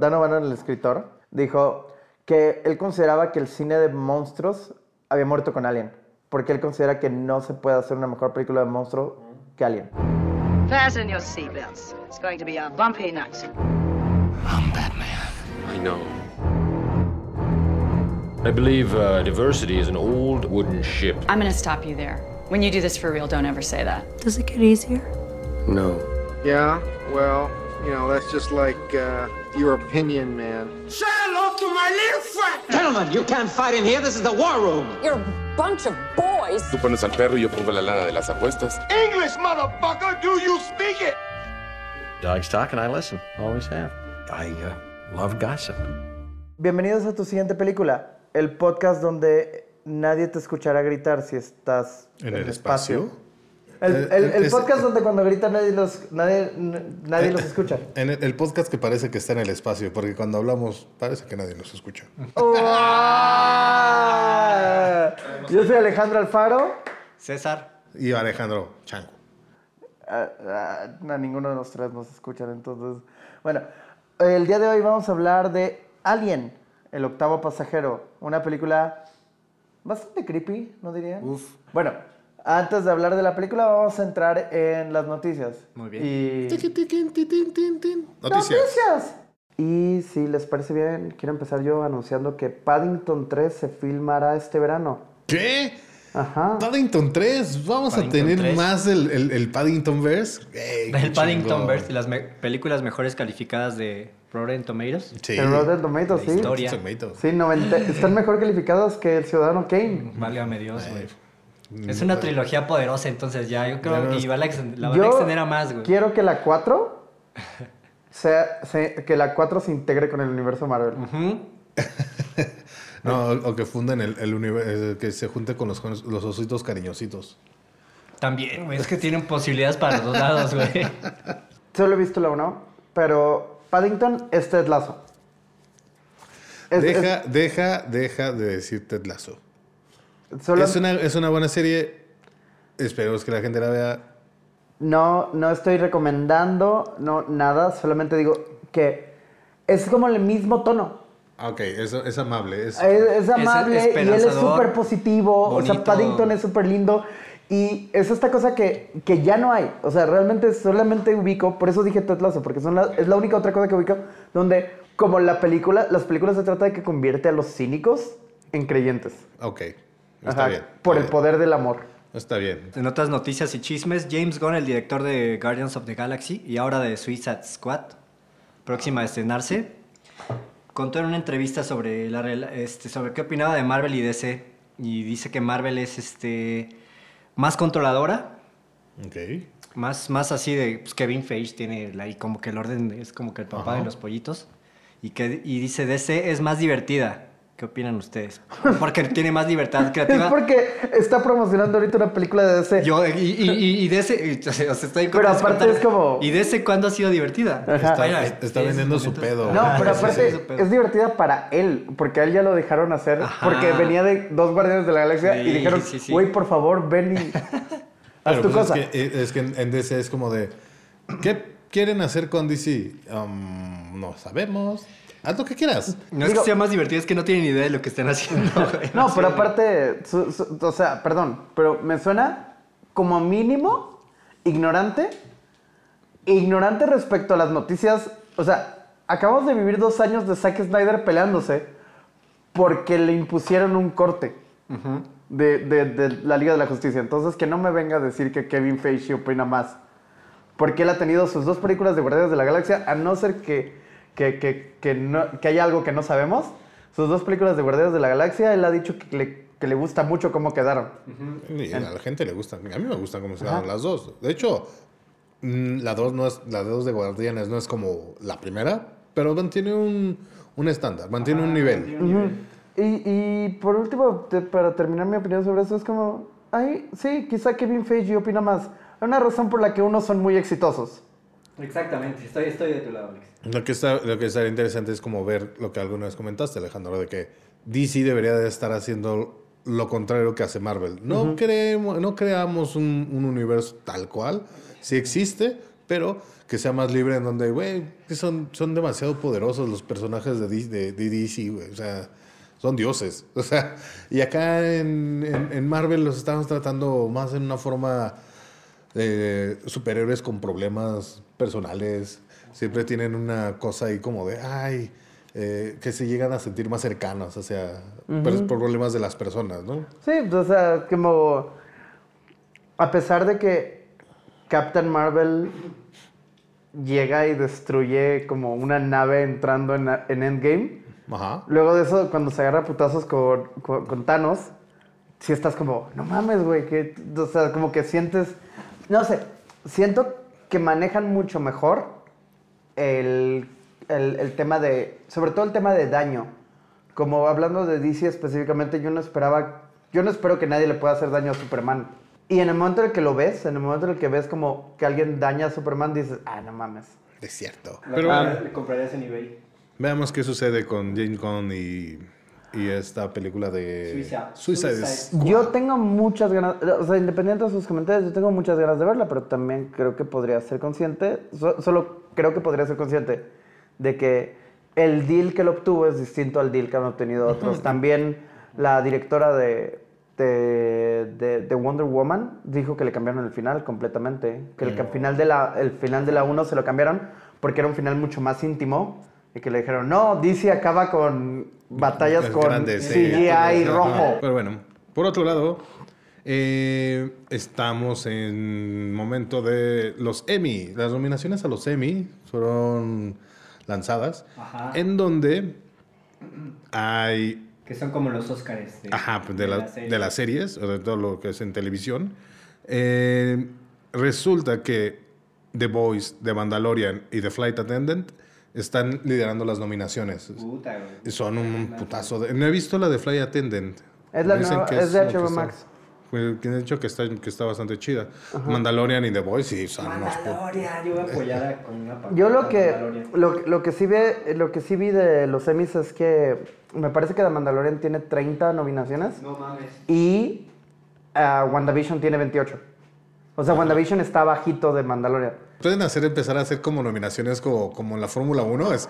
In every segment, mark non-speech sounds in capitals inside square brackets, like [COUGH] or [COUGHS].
Dan O'Bannon, el escritor, dijo que él consideraba que el cine de monstruos había muerto con Alien. Porque él considera que no se puede hacer una mejor película de monstruo que Alien. Fasten your seatbelts. It's going to be a bumpy night. I'm Batman. I know. I believe uh, diversity is an old wooden ship. I'm gonna stop you there. When you do this for real, don't ever say that. Does it get easier? No. Yeah, well, you know, that's just like uh, your opinion, man. Say hello to my little friend! Gentlemen, you can't fight in here. This is the war room. You're a bunch of boys. Tú pones al perro y yo pongo la lana de las apuestas. English, motherfucker! Do you speak it? Dogs talk and I listen. Always have. I uh, love gossip. Bienvenidos a tu siguiente película, el podcast donde nadie te escuchará gritar si estás ¿En el espacio? El, Eh, el- el es- podcast donde cuando gritan nadie los, nadie, nadie los escucha. [LAUGHS] En el, el podcast que parece que está en el espacio, porque cuando hablamos parece que nadie nos escucha. [LAUGHS] Yo soy Alejandro Alfaro. César. Y Alejandro Chango. Ah, ah, a ninguno de los tres nos escuchan, entonces. Bueno, el día de hoy vamos a hablar de Alien, el octavo pasajero. Una película bastante creepy, ¿no diría? Uf. Bueno, antes de hablar de la película, vamos a entrar en las noticias. Muy bien. Y... Noticias. ¡Noticias! Y si les parece bien, quiero empezar yo anunciando que Paddington 3 se filmará este verano. ¿Qué? Ajá. Paddington 3. Vamos Paddington a tener 3. más el, el, el Paddington Verse. El Paddington. Verse y las me- películas mejores calificadas de Rotten Tomatoes. Sí. En Rotten Tomatoes, La sí. historia. Tomatoes. Sí, 90 están mejor calificados que el Ciudadano Kane. Válgame Dios, güey. Mm, Es una trilogía poderosa, entonces ya yo creo que la, la van a extender a más, güey. quiero que la 4 [LAUGHS] sea, se- que la 4 se integre con el universo Marvel. [LAUGHS] No, o que funden el, el universo, que se junte con los, los ositos cariñositos. También, güey. Es que tienen posibilidades para los dos lados, güey. [LAUGHS] Solo he visto la 1, pero Paddington es Ted Lasso. Es- deja, deja, deja de decir Ted Lasso. Es- solo- Es una, es una buena serie. Esperemos que la gente la vea. No, no estoy recomendando, no, nada, solamente digo que es como el mismo tono. Ah, Ok, es, es amable. Es, Es, es amable y él es súper positivo. O sea, bonito. Paddington es súper lindo. Y es esta cosa que, que ya no hay. O sea, realmente solamente ubico, por eso dije Ted Lasso, porque son la- es la única otra cosa que ubico donde, como la película, las películas se trata de que convierte a los cínicos en creyentes. ok, está Ajá, bien. Por está el bien, poder del amor. Está bien. En otras noticias y chismes, James Gunn, el director de Guardians of the Galaxy y ahora de Suicide Squad, próxima a estrenarse, contó en una entrevista sobre, la, este, sobre qué opinaba de Marvel y DC. Y dice que Marvel es este, más controladora, Ok. más, más así de pues, Kevin Feige tiene ahí como que el orden es como que el papá Ajá. de los pollitos. Y, que, y dice DC es más divertida. ¿Qué opinan ustedes? Porque tiene más libertad [LAUGHS] Es creativa. porque está promocionando ahorita una película de DC. Yo, y, y, y, y de ese, o sea, estoy Pero aparte es como- ¿Y de ese cuándo ha sido divertida? Está, es- vendiendo es su pedo. No, [LAUGHS] pero sí, aparte sí, sí, pero- es divertida para él, porque a él ya lo dejaron hacer, Ajá. porque venía de dos guardianes de la galaxia y dijeron, sí, sí. güey, por favor, ven y [LAUGHS] haz Pero tu pues cosa. Es que, es que en, en DC es como de. ¿Qué quieren hacer con DC? Um, no sabemos. Haz lo que quieras. No es Digo- que sea más divertida, es que no tienen idea de lo que están haciendo. [LAUGHS] güey. No, pero aparte, su- su- o sea, perdón, pero me suena como mínimo ignorante, ignorante respecto a las noticias. O sea, acabamos de vivir dos años de Zack Snyder peleándose porque le impusieron un corte de, de- de la Liga de la Justicia. Entonces, que no me venga a decir que Kevin Feige opina más. Porque él ha tenido sus dos películas de Guardianes de la Galaxia, a no ser que, que, que, que, no- que haya algo que no sabemos.Sus dos películas de Guardianes de la Galaxia, él ha dicho que le, que le gusta mucho cómo quedaron. Y a la gente le gustan. A mí me gustan cómo se dan las dos. De hecho, mm, la dos no es la dos de Guardianes no es como la primera, pero mantiene un, un estándar, mantiene un nivel. Ujú. y, y por último, te- para terminar mi opinión sobre eso, es como, ay, sí, quizá Kevin Feige opina más. Hay una razón por la que unos son muy exitosos. Exactamente, estoy, estoy de tu lado, Alex. Lo que está lo que estaría interesante es como ver lo que alguna vez comentaste, Alejandro, de que DC debería de estar haciendo lo contrario que hace Marvel. No creemos, no creamos un, un universo tal cual, sí existe, pero que sea más libre en donde, güey, son, son demasiado poderosos los personajes de, de, de DC. O sea, son dioses. [LAUGHS] O sea, y acá en, en- en Marvel los estamos tratando más en una forma de superhéroes con problemas personales. Siempre tienen una cosa ahí como de, ay, eh, que se llegan a sentir más cercanos, o sea, per- Ujú. problemas de las personas, ¿no? Sí, o sea, como. A pesar de que Captain Marvel llega y destruye como una nave entrando en, en Endgame. Ajá. Luego de eso, cuando se agarra putazos con, con, con Thanos, sí estás como, no mames, güey, que, o sea, como que sientes, no sé, siento que manejan mucho mejor el, el, el tema de, sobre todo el tema de daño. Como hablando de DC específicamente, yo no esperaba, yo no espero que nadie le pueda hacer daño a Superman. Y en el momento en el que lo ves, en el momento en el que ves como que alguien daña a Superman, dices, ah, no mames. Es cierto. Pero compra- bueno, le comprarías en eBay. veamos qué sucede con Jane Gunn y, y esta película de Suiza- Suicide Suicide Squad. Yo tengo muchas ganas, o sea, independiente de sus comentarios, yo tengo muchas ganas de verla, pero también creo que podría ser consciente, so- solo creo que podría ser consciente de que el deal que él obtuvo es distinto al deal que han obtenido otros. [LAUGHS] También la directora de, de, de- de Wonder Woman dijo que le cambiaron el final completamente, que el, ca- final de la, el final de la 1 se lo cambiaron porque era un final mucho más íntimo. Y que le dijeron, no, DC acaba con batallas con grande, sí. CGI Ajá. rojo. Pero bueno, por otro lado, eh, estamos en momento de los Emmy. Las nominaciones a los Emmy fueron lanzadas, Ajá. en donde hay Que son como los Óscares. de- Ajá, pues de, la- las series. de las series, o de todo lo que es en televisión. Eh, resulta que The Boys, The Mandalorian y The Flight Attendant están liderando las nominaciones. Puta, güey. Son un putazo. De, no he visto la de Flight Attendant. Es la Dicen nueva- que es de que HBO está- Max. que han dicho que está, que está bastante chida. Mandalorian y The Boys sí son unos Mandalorian, yo voy a apoyar con una Yo lo que, lo, lo que sí ve, lo que sí vi de los Emmys es que me parece que The Mandalorian tiene 30 nominaciones No mames. y ah, WandaVision tiene 28. O sea, WandaVision está bajito de Mandalorian. Pueden hacer, empezar a hacer como nominaciones como, como en la Fórmula 1. Es,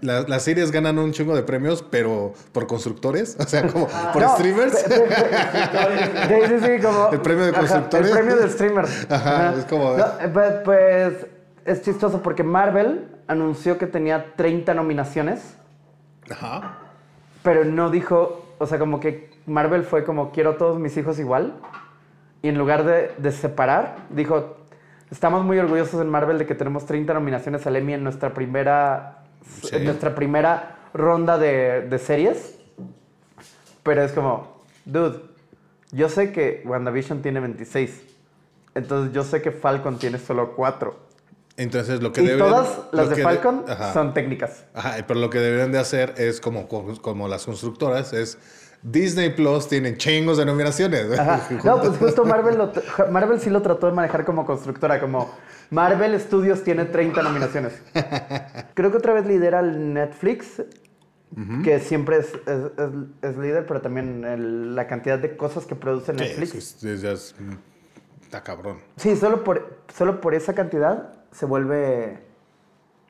la- las series ganan un chingo de premios, pero por constructores. [LAUGHS] O sea, como por No, streamers. pe- pe- pe- Sí, sí, sí, como... [LAUGHS] El premio de Ajá, constructores. el premio de streamer. Ajá, es como- No, eh, pe- pues es chistoso porque Marvel anunció que tenía 30 nominaciones. Ajá. Pero no dijo, o sea, como que Marvel fue como, quiero a todos mis hijos igual. Y en lugar de, de separar, dijo, estamos muy orgullosos en Marvel de que tenemos 30 nominaciones al Emmy en nuestra primera, Sí. en nuestra primera ronda de, de series. Pero es como, dude, yo sé que WandaVision tiene 26. Entonces yo sé que Falcon tiene solo 4. Entonces lo que Y deben... todas las de Falcon Ajá. son técnicas. Ajá, pero lo que deberían de hacer es como, como las constructoras, es Disney Plus tienen chingos de nominaciones. Ajá. [LAUGHS] No, pues justo Marvel, lo Marvel sí lo trató de manejar como constructora, como Marvel Studios tiene 30 nominaciones. Creo que otra vez lidera el Netflix, que siempre es, es- es- es líder, pero también el- la cantidad de cosas que produce Netflix. es- es- ya es- está cabrón. Sí, solo por, solo por esa cantidad se vuelve.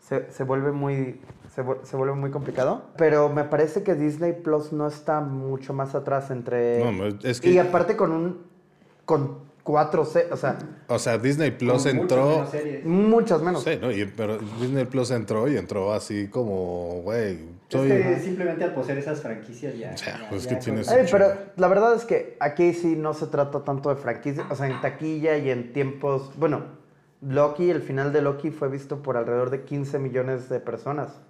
Se, se vuelve muy. Se, se vuelve muy complicado. Pero me parece que Disney Plus no está mucho más atrás entre. No, no, es que- Y aparte con un. Con cuatro se- o sea, O sea, Disney Plus Con muchas entró... menos series. muchas menos. Sí, ¿no? Y- pero Disney Plus entró y entró así como, güey, soy... Es que simplemente al poseer esas franquicias ya. sea, ya- pues ya que tienes- con- Ay, pero la verdad es que aquí sí no se trata tanto de franquicia, o sea, en taquilla y en tiempos, bueno, Loki, el final de Loki fue visto por alrededor de 15 millones de personas,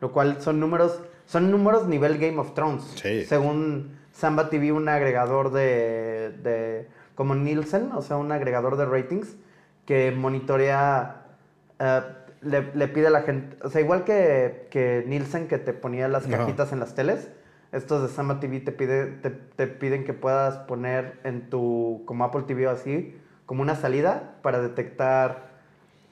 lo cual son números, son números nivel Game of Thrones, Sí. según Samba TV, un agregador de, de, como Nielsen, o sea, un agregador de ratings que monitorea eh, le, le pide a la gente, o sea, igual que, que Nielsen que te ponía las cajitas en las teles, estos de Samba TV te, pide, te, te piden que puedas poner en tu, como Apple TV o así, como una salida para detectar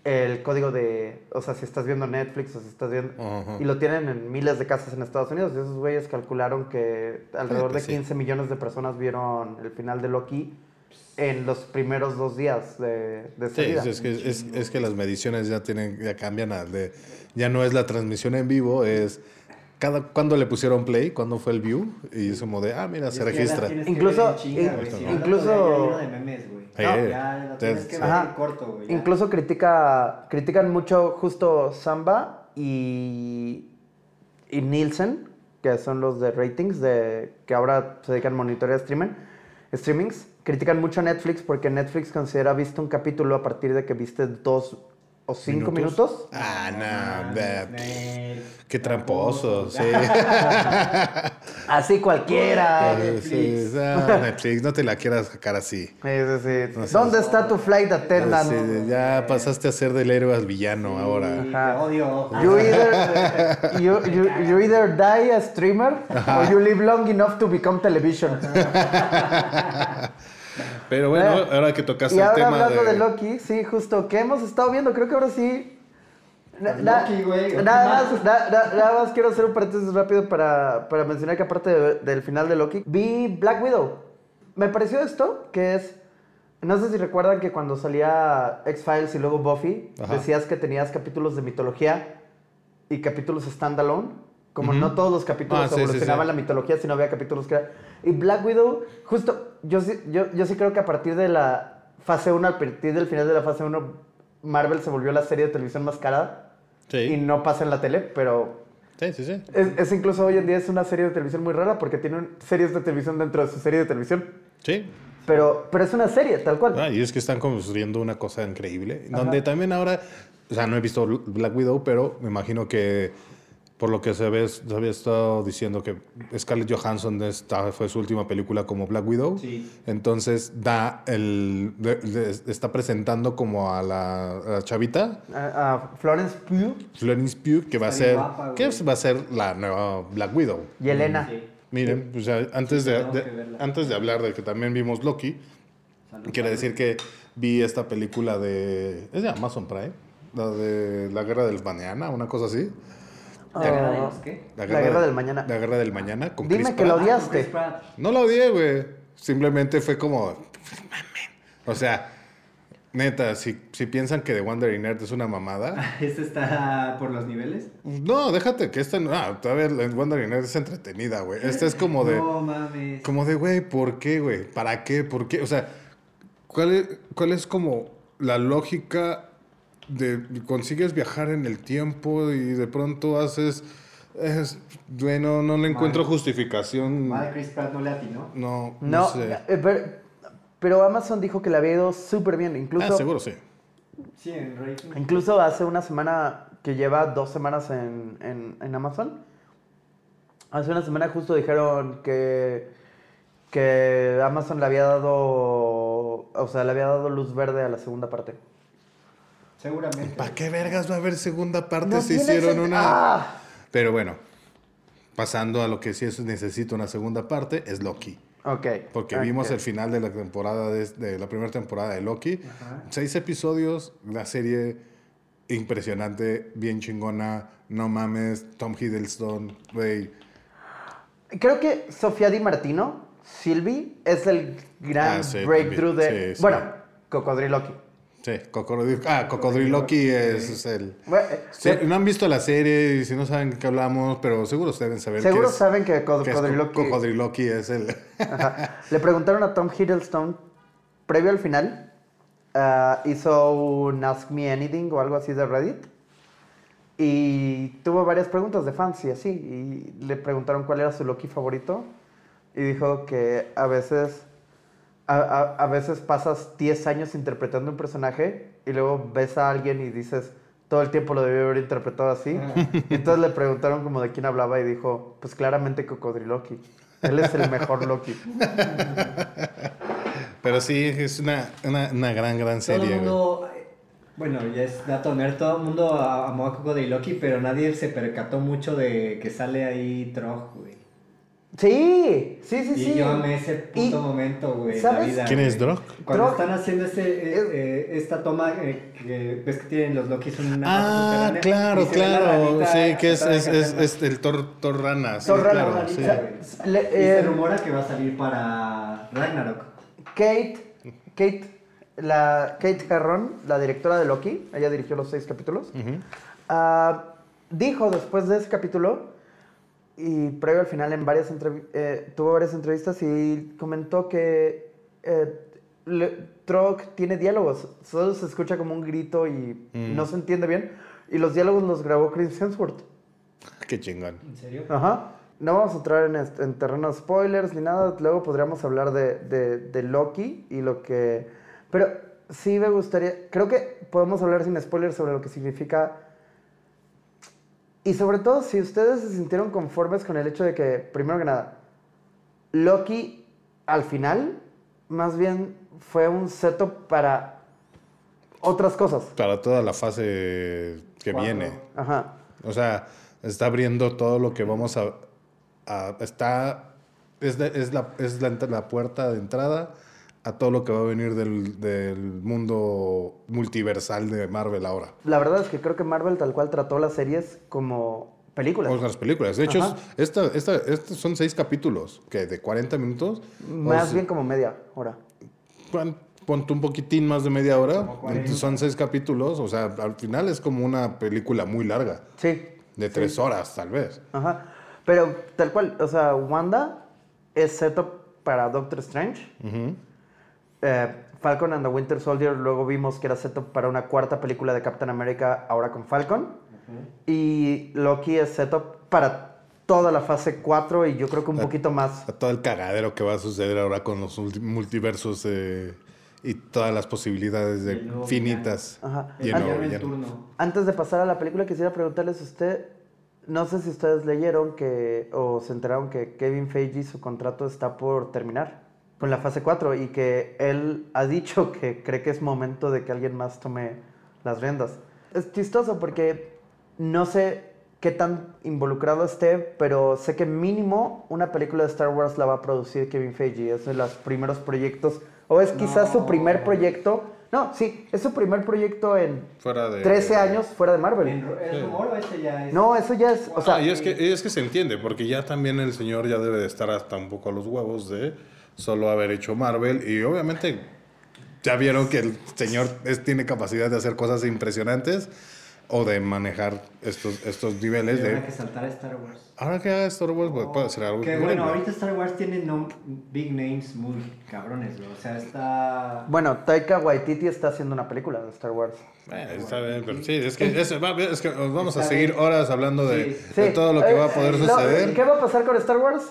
el código de, o sea, si estás viendo Netflix o si estás viendo... Y lo tienen en miles de casas en Estados Unidos. Y esos güeyes calcularon que alrededor pues de sí. 15 millones de personas vieron el final de Loki en los primeros dos días de, de Sí, salida. es que, es, es que las mediciones ya tienen, ya cambian a de, ya no es la transmisión en vivo, es cada cuando le pusieron play, cuando fue el view, y es como de, ah, mira, se registra. Incluso- incluso- Ya lo tienes que ver Ajá. en corto, güey. ya. Incluso critica, critican mucho justo Samba y, y Nielsen, que son los de ratings, de, que ahora se dedican a monitorear streaming, streamings. Critican mucho a Netflix porque Netflix considera visto un capítulo a partir de que viste dos o cinco minutos. Ah, no, ve, qué tramposo, sí. [LAUGHS] Así cualquiera. Sí, sí, ah, Netflix, no te la quieras sacar así. Sí, sí, sí. No. ¿Dónde está tu flight attendant? Sí, ya pasaste a ser del héroe al villano ahora. Ajá. Odio. You [LAUGHS] either, you, you, you either die a streamer or you live long enough to become television. [LAUGHS] Pero bueno, Eh, ahora que tocaste Y el ahora tema hablando de... de... Loki, sí, justo, que hemos estado viendo, creo que ahora sí. na- na- Loki, güey. Nada más, na- na- nada más quiero hacer un paréntesis rápido para, para mencionar que aparte de- del final de Loki, vi Black Widow. Me pareció esto, que es... No sé si recuerdan que cuando salía X-Files y luego Buffy, Ajá. decías que tenías capítulos de mitología y capítulos standalone. Como Ujú. no todos los capítulos Ah, sí, sí, evolucionaban sí. la mitología, sino había capítulos que. Y Black Widow, justo, yo sí, yo, yo sí creo que a partir de la fase 1, a partir del final de la fase 1, Marvel se volvió la serie de televisión más cara. Y Sí, no pasa en la tele, pero sí, sí, sí. es, es incluso hoy en día es una serie de televisión muy rara porque tiene series de televisión dentro de su serie de televisión. Sí. Pero, pero es una serie, tal cual. Ah, y es que están construyendo una cosa increíble. Donde también ahora, o sea, no he visto Black Widow, pero me imagino que por lo que se, ve, se había estado diciendo que Scarlett Johansson esta fue su última película como Black Widow. Sí. Entonces da el, de- de- está presentando como a la, a la chavita, A, Florence Pugh Florence Pugh, que va a ser, guapa, que va a ser la nueva Black Widow. y Elena. Sí. Miren, pues, antes, de, de- antes de hablar de que también vimos Loki, quiero decir que vi esta película de... Es de Amazon Prime, la de La Guerra del Mañana, una cosa así. ¿La guerra de Ah, los qué? La Guerra del Mañana. La Guerra del Mañana con Dime Chris que lo odiaste. Pratt. No la odié, güey. Simplemente fue como... O sea, neta, si, si piensan que The Wandering Earth es una mamada... [LAUGHS] ¿Este está por los niveles? No, déjate que esta... No, todavía The Wandering Earth es entretenida, güey. Esta es como de... No mames. Como de, güey, ¿por qué, güey? ¿Para qué? ¿Por qué? O sea, ¿cuál es, cuál es como la lógica de consigues viajar en el tiempo y de pronto haces... Es, bueno, no le encuentro Mal. justificación. Madre Chris Pratt no le atinó. No, no, No, sé. eh, pero, pero Amazon dijo que le había ido súper bien. Incluso, Ah, seguro sí. Sí, en rating. incluso hace una semana que lleva dos semanas en, en- en Amazon. Hace una semana justo dijeron que, que Amazon le había dado, o sea, le había dado luz verde a la segunda parte. Seguramente. ¿Para qué vergas va a haber segunda parte No si hicieron una? ¡Ah! Pero bueno, pasando a lo que sí es, necesito una segunda parte, es Loki. Ok. Porque vimos el final de la temporada de, de la primera temporada de Loki. Seis episodios, la serie impresionante, bien chingona, no mames, Tom Hiddleston, güey. Creo que Sofía Di Martino, Sylvie, es el gran Ah, sí, breakthrough de. Sí, sí. Bueno, Cocodriloqui. Sí, Cocodrilo, ah, Cocodriloqui es, es el... Bueno, eh, Sí, no han visto la serie y si no saben de qué hablamos, pero seguro deben saber Seguro que es, saben que Cocodriloqui. Cocodriloqui es el... Ajá. Le preguntaron a Tom Hiddleston, previo al final, ah, hizo un Ask Me Anything o algo así de Reddit. Y tuvo varias preguntas de fans y así. Y le preguntaron cuál era su Loki favorito. Y dijo que a veces, a, a- a veces pasas 10 años interpretando un personaje y luego ves a alguien y dices, todo el tiempo lo debió haber interpretado así. Y entonces le preguntaron como de quién hablaba y dijo, pues claramente Cocodriloqui. Él es el mejor Loki. [LAUGHS] Pero sí, es una, una, una gran, gran Todo el serie. mundo, eh, bueno, ya es dato nerd, todo el mundo amó a Coco de Loki, pero nadie se percató mucho de que sale ahí Trog, güey. Sí, sí, sí, Y sí. yo amé ese puto Y- momento, güey. ¿sabes? La vida, ¿Quién es. Drog? Cuando Drog- están haciendo ese, eh, eh, esta toma eh, que ves que tienen los Lokis una Ah, claro, claro. Sí, que es, es, es, el Thor, Thor Rana. sí, Thor Rana, claro, sí. Le- Y se rumora que va a salir para Ragnarok. Kate Kate, la, Kate Herron, la directora de Loki, ella dirigió los seis capítulos, ah, dijo después de ese capítulo, y previo al final en varias eh, tuvo varias entrevistas y comentó que eh, Trog tiene diálogos, solo se escucha como un grito y Mm. no se entiende bien, y los diálogos los grabó Chris Hemsworth. [LAUGHS] Qué chingón. ¿En serio? Ajá. No vamos a entrar en, est- en terrenos spoilers ni nada. Luego podríamos hablar de, de- de Loki y lo que... Pero sí me gustaría... Creo que podemos hablar sin spoilers sobre lo que significa... Y sobre todo si ustedes se sintieron conformes con el hecho de que, primero que nada, Loki al final más bien fue un setup para otras cosas. Para toda la fase que viene. Ajá. O sea, está abriendo todo lo que vamos a... a- está... Es, de- es, la, es la puerta de entrada a todo lo que va a venir del, del mundo multiversal de Marvel ahora. La verdad es que creo que Marvel tal cual trató las series como películas. O las películas. De hecho, esta, esta, estos son seis capítulos, que de 40 minutos. Más O sea, bien como media hora. pon- Ponte un poquitín más de media hora. Son seis capítulos. O sea, al final es como una película muy larga. Sí. De tres horas, tal vez. Ajá. Pero tal cual, o sea, Wanda es setup para Doctor Strange. Eh, Falcon and the Winter Soldier luego vimos que era setup para una cuarta película de Captain America ahora con Falcon. Y Loki es setup para toda la fase 4 y yo creo que un poquito más. A todo el cagadero que va a suceder ahora con los ulti- multiversos eh, y todas las posibilidades de finitas. Ajá. Y el An- nuevo villano. Antes de pasar a la película, quisiera preguntarles a usted, no sé si ustedes leyeron que o se enteraron que Kevin Feige su contrato está por terminar con la fase 4 y que él ha dicho [LAUGHS] que cree que es momento de que alguien más tome las riendas. Es chistoso porque no sé qué tan involucrado esté, pero sé que mínimo una película de Star Wars la va a producir Kevin Feige. Es de los primeros proyectos, o es quizás su primer proyecto. No, sí, es su primer proyecto en Fuera de... 13 años fuera de Marvel. ¿Es rumor o ese ya es? No, eso ya es, o sea, Ah, y es que, es que se entiende, porque ya también el señor ya debe de estar hasta un poco a los huevos de solo haber hecho Marvel. Y obviamente ya vieron que el señor es- tiene capacidad de hacer cosas impresionantes o de manejar estos, estos niveles Ahora de... que saltar a Star Wars. Ahora que haga Star Wars pues, puede hacer algo Que increíble. bueno, ahorita Star Wars tiene nom- big names muy cabrones, güey. O sea, está. bueno, Taika Waititi está haciendo una película de Star Wars. Eh, está bien, pero sí, es que, es, es que nos vamos a Está seguir bien. horas hablando de, Sí. de Sí, todo lo que va a poder suceder. ¿Qué va a pasar con Star Wars?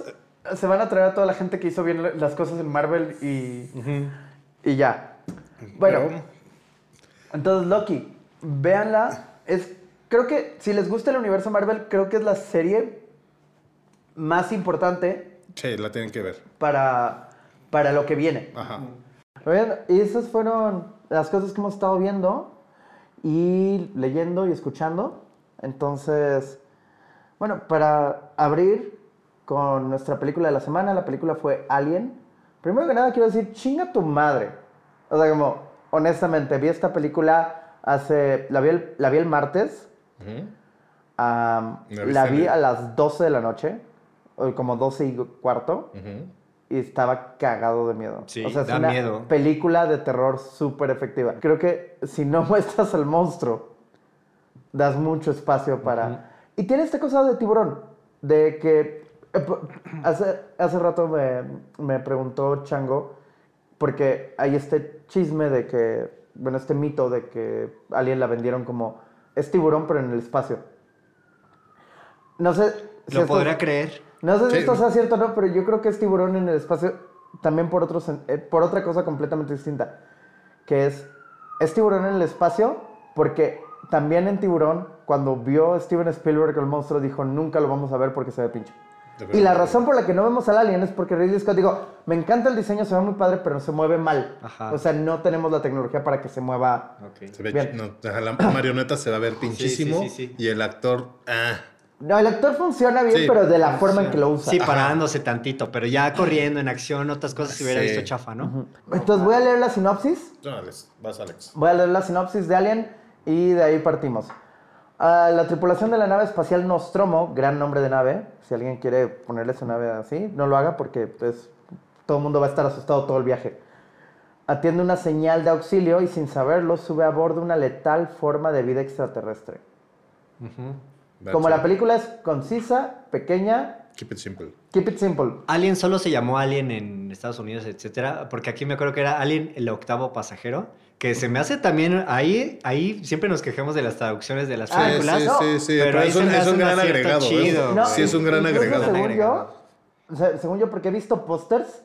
Se van a traer a toda la gente que hizo bien las cosas en Marvel y, y ya. Bueno, Pero- entonces Loki, véanla. Es, creo que si les gusta el universo Marvel, creo que es la serie más importante Sí, la tienen que ver. para, para lo que viene. Ajá. Y esas fueron las cosas que hemos estado viendo y leyendo y escuchando. Entonces, bueno, para abrir con nuestra película de la semana, la película fue Alien. Primero que nada quiero decir, chinga tu madre. O sea, como, honestamente, vi esta película hace, la vi el, la vi el martes. ¿La vi el- a las 12 de la noche, como 12 y cuarto y estaba cagado de miedo. Sí, o sea, es da una miedo. película de terror súper efectiva. Creo que si no [LAUGHS] muestras al monstruo, das mucho espacio para... Y tiene esta cosa de tiburón, de que... eh, Hace, hace rato me, me preguntó Chango, porque hay este chisme de que, bueno, este mito de que Alien la vendieron como... Es tiburón, pero en el espacio. No sé... si Lo esto- podrá creer. no sé si Sí. esto sea cierto o no, pero yo creo que es tiburón en el espacio también por, otro, eh, por otra cosa completamente distinta. Que es, es tiburón en el espacio porque también en tiburón, cuando vio Steven Spielberg el monstruo, dijo, nunca lo vamos a ver porque se ve pinche. Y la razón por la que no vemos al alien es porque Ridley Scott digo, me encanta el diseño, se ve muy padre, pero se mueve mal. Ajá. O sea, no tenemos la tecnología para que se mueva. Se ve, Bien. no, la [COUGHS] marioneta se va a ver pinchísimo sí, sí. y el actor, ah, No, el actor funciona bien, Sí, pero de la forma en que lo usa. Sí, parándose tantito, pero ya corriendo en acción, otras cosas se hubiera Sí. visto chafa, ¿no? Entonces voy a leer la sinopsis. no, Alex, vas Alex. Voy a leer la sinopsis de Alien y de ahí partimos. Ah, la tripulación de la nave espacial Nostromo, gran nombre de nave, si alguien quiere ponerle su nave así, no lo haga porque pues, todo el mundo va a estar asustado todo el viaje. atiende una señal de auxilio y sin saberlo sube a bordo una letal forma de vida extraterrestre. That's Como la película es concisa, pequeña, Keep it simple. keep it simple. Alien solo se llamó Alien en Estados Unidos, etcétera, porque aquí me acuerdo que era Alien el octavo pasajero, que se me hace también ahí ahí siempre nos quejamos de las traducciones de las Ah, Sí, películas. sí, no. sí, sí, Pero es un, es un gran agregado. ¿eh? chido. No, sí, es un gran agregado. Según yo, agregado. o sea, según yo, porque he visto pósters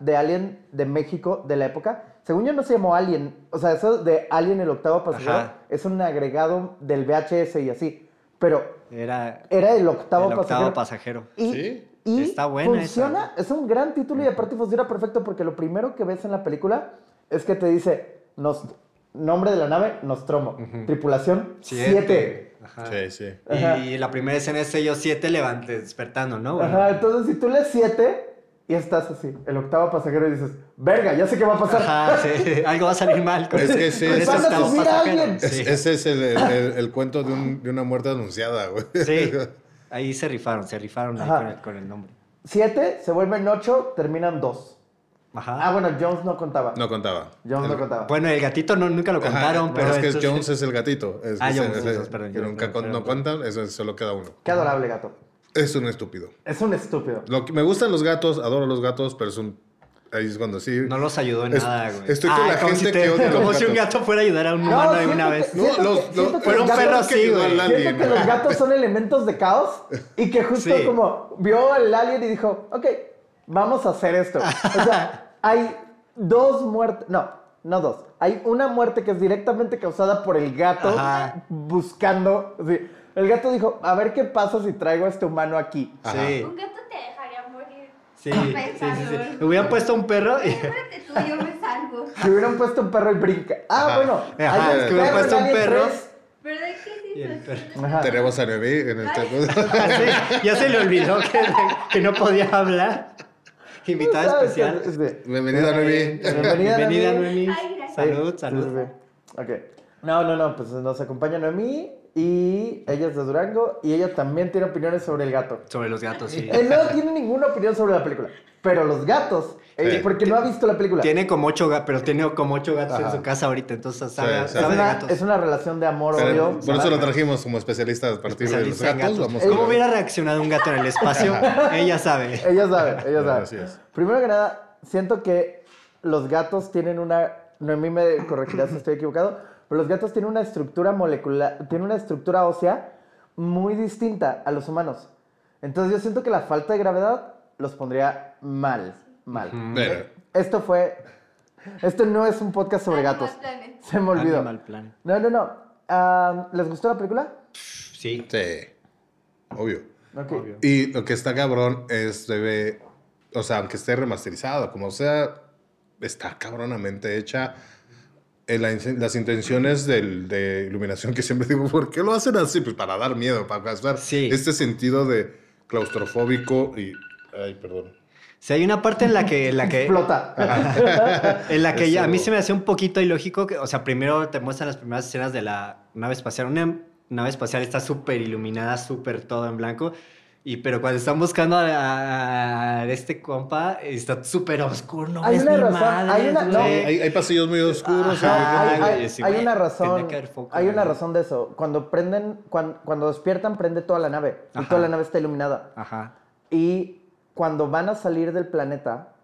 de Alien de México de la época. Según yo no se llamó Alien. O sea, eso de Alien el octavo pasajero Ajá. es un agregado del VHS y así. Pero Era era el octavo el pasajero. octavo pasajero. Y, Sí. y Está buena funciona, es un gran título y aparte funciona perfecto porque lo primero que ves en la película es que te dice nos, nombre de la nave, Nostromo, tripulación Siete. 7. Ajá. Sí, sí. Ajá. Y la primera escena es ellos siete levantes, despertando, ¿no? Bueno, Ajá, entonces si tú lees 7 y estás así, el octavo pasajero y dices, verga, ya sé qué va a pasar. Ajá, sí. [LAUGHS] Algo va a salir mal con, Es que sí, con es- a octavo subir a pasajero. alguien. Es- Sí. Ese es el, el- el- el cuento de, un- de una muerte anunciada, güey. Sí. [LAUGHS] Ahí se rifaron, se rifaron ahí con el, con el nombre. 7 se vuelven 8, terminan 2. Ajá. Ah, bueno, Jones no contaba. No contaba. Jones no El- contaba. Bueno, el gatito no, nunca lo Ajá, contaron, no, pero es que Jones es el gatito. Es, Ah, es- Jones, es- Jones, perdón, que Jones, nunca perdón, con- no perdón. cuentan, eso solo queda uno. Qué adorable gato. Es un estúpido. Es un estúpido. Lo que, me gustan los gatos, adoro los gatos, pero es un. Ahí es cuando sí. No los ayudó en Es- nada, güey. estoy con la como gente si te- que odia a los Como si un gato fuera a ayudar a un humano de siento una que- vez. No, siento los- que- los- que los un perro gatos- así, ayudó güey. al Siento alien, que los gatos son elementos de caos y que justo Sí. como vio el alien y dijo, ok, vamos a hacer esto. O sea, [LAUGHS] hay dos muertes, no, no dos. Hay una muerte que es directamente causada por el gato Ajá. buscando. sí. El gato dijo, a ver qué pasa si traigo a este humano aquí. Sí, Un gato te dejaría morir. sí, sí, sí, sí. Me hubieran puesto un perro y... Espérate tú, yo me salgo. [LAUGHS] Si hubieran puesto un perro y brinca. Ah, Ajá. bueno. Ajá, hay es que hubieran puesto un perro. 3. ¿Pero de qué y el situación? perro. Ajá. Tenemos a Neve en el. [LAUGHS] Sí, ya se le olvidó que, que no podía hablar. [LAUGHS] Invitada ¿Sabes? especial. Bienvenida, Neve. Bienvenida, Bienvenida, Noemí. Noemí. Salud, salud. Ok. No, no, no, pues nos acompaña Noemí y ella es de Durango y ella también tiene opiniones sobre el gato. Sobre los gatos, sí. Él no tiene ninguna opinión sobre la película, pero los gatos, eh, Sí. porque no ha visto la película. Tiene como ocho gatos, pero tiene como ocho gatos en Ajá. su casa ahorita, entonces sabe, Sí, sabe es, de una, gatos. es una relación de amor, Pero odio. por eso lo trajimos como especialista a partir de los en gatos. gatos. Vamos a ¿Cómo hubiera reaccionado un gato en el espacio? Ella sabe. Ella sabe, ella sabe. Así es. Primero que nada, siento que los gatos tienen una. Noemí me corregirá si estoy equivocado, pero los gatos tienen una estructura molecular, tienen una estructura ósea muy distinta a los humanos. Entonces yo siento que la falta de gravedad los pondría mal, mal. Pero, Esto fue. Esto no es un podcast sobre Animal gatos. Planet. Se me olvidó. Animal Planet. No, no, no. ¿Les gustó la película? Sí. sí. Obvio. Ok. Y lo que está cabrón es, debe, o sea, aunque esté remasterizado, como sea, está cabronamente hecha. En la in- las intenciones del- de iluminación que siempre digo, ¿por qué lo hacen así? Pues para dar miedo, para causar Sí. este sentido de claustrofóbico y... Ay, perdón. Si hay una parte en la que... En la que Explota. [LAUGHS] En la que ya- a mí se me hace un poquito ilógico que, o sea, primero te muestran las primeras escenas de la nave espacial. Una nave espacial está súper iluminada, súper todo en blanco. Y pero cuando están buscando a, a este compa, está súper oscuro, no Hay ves una ni razón, madres, hay una- no. Hay, hay- pasillos muy oscuros. Ajá. hay, hay- hay una razón. foco, Hay una razón de eso. Cuando prenden, cuando, cuando despiertan, prende toda la nave. Y Ajá. toda la nave está iluminada. Ajá. Y cuando van a salir del planeta,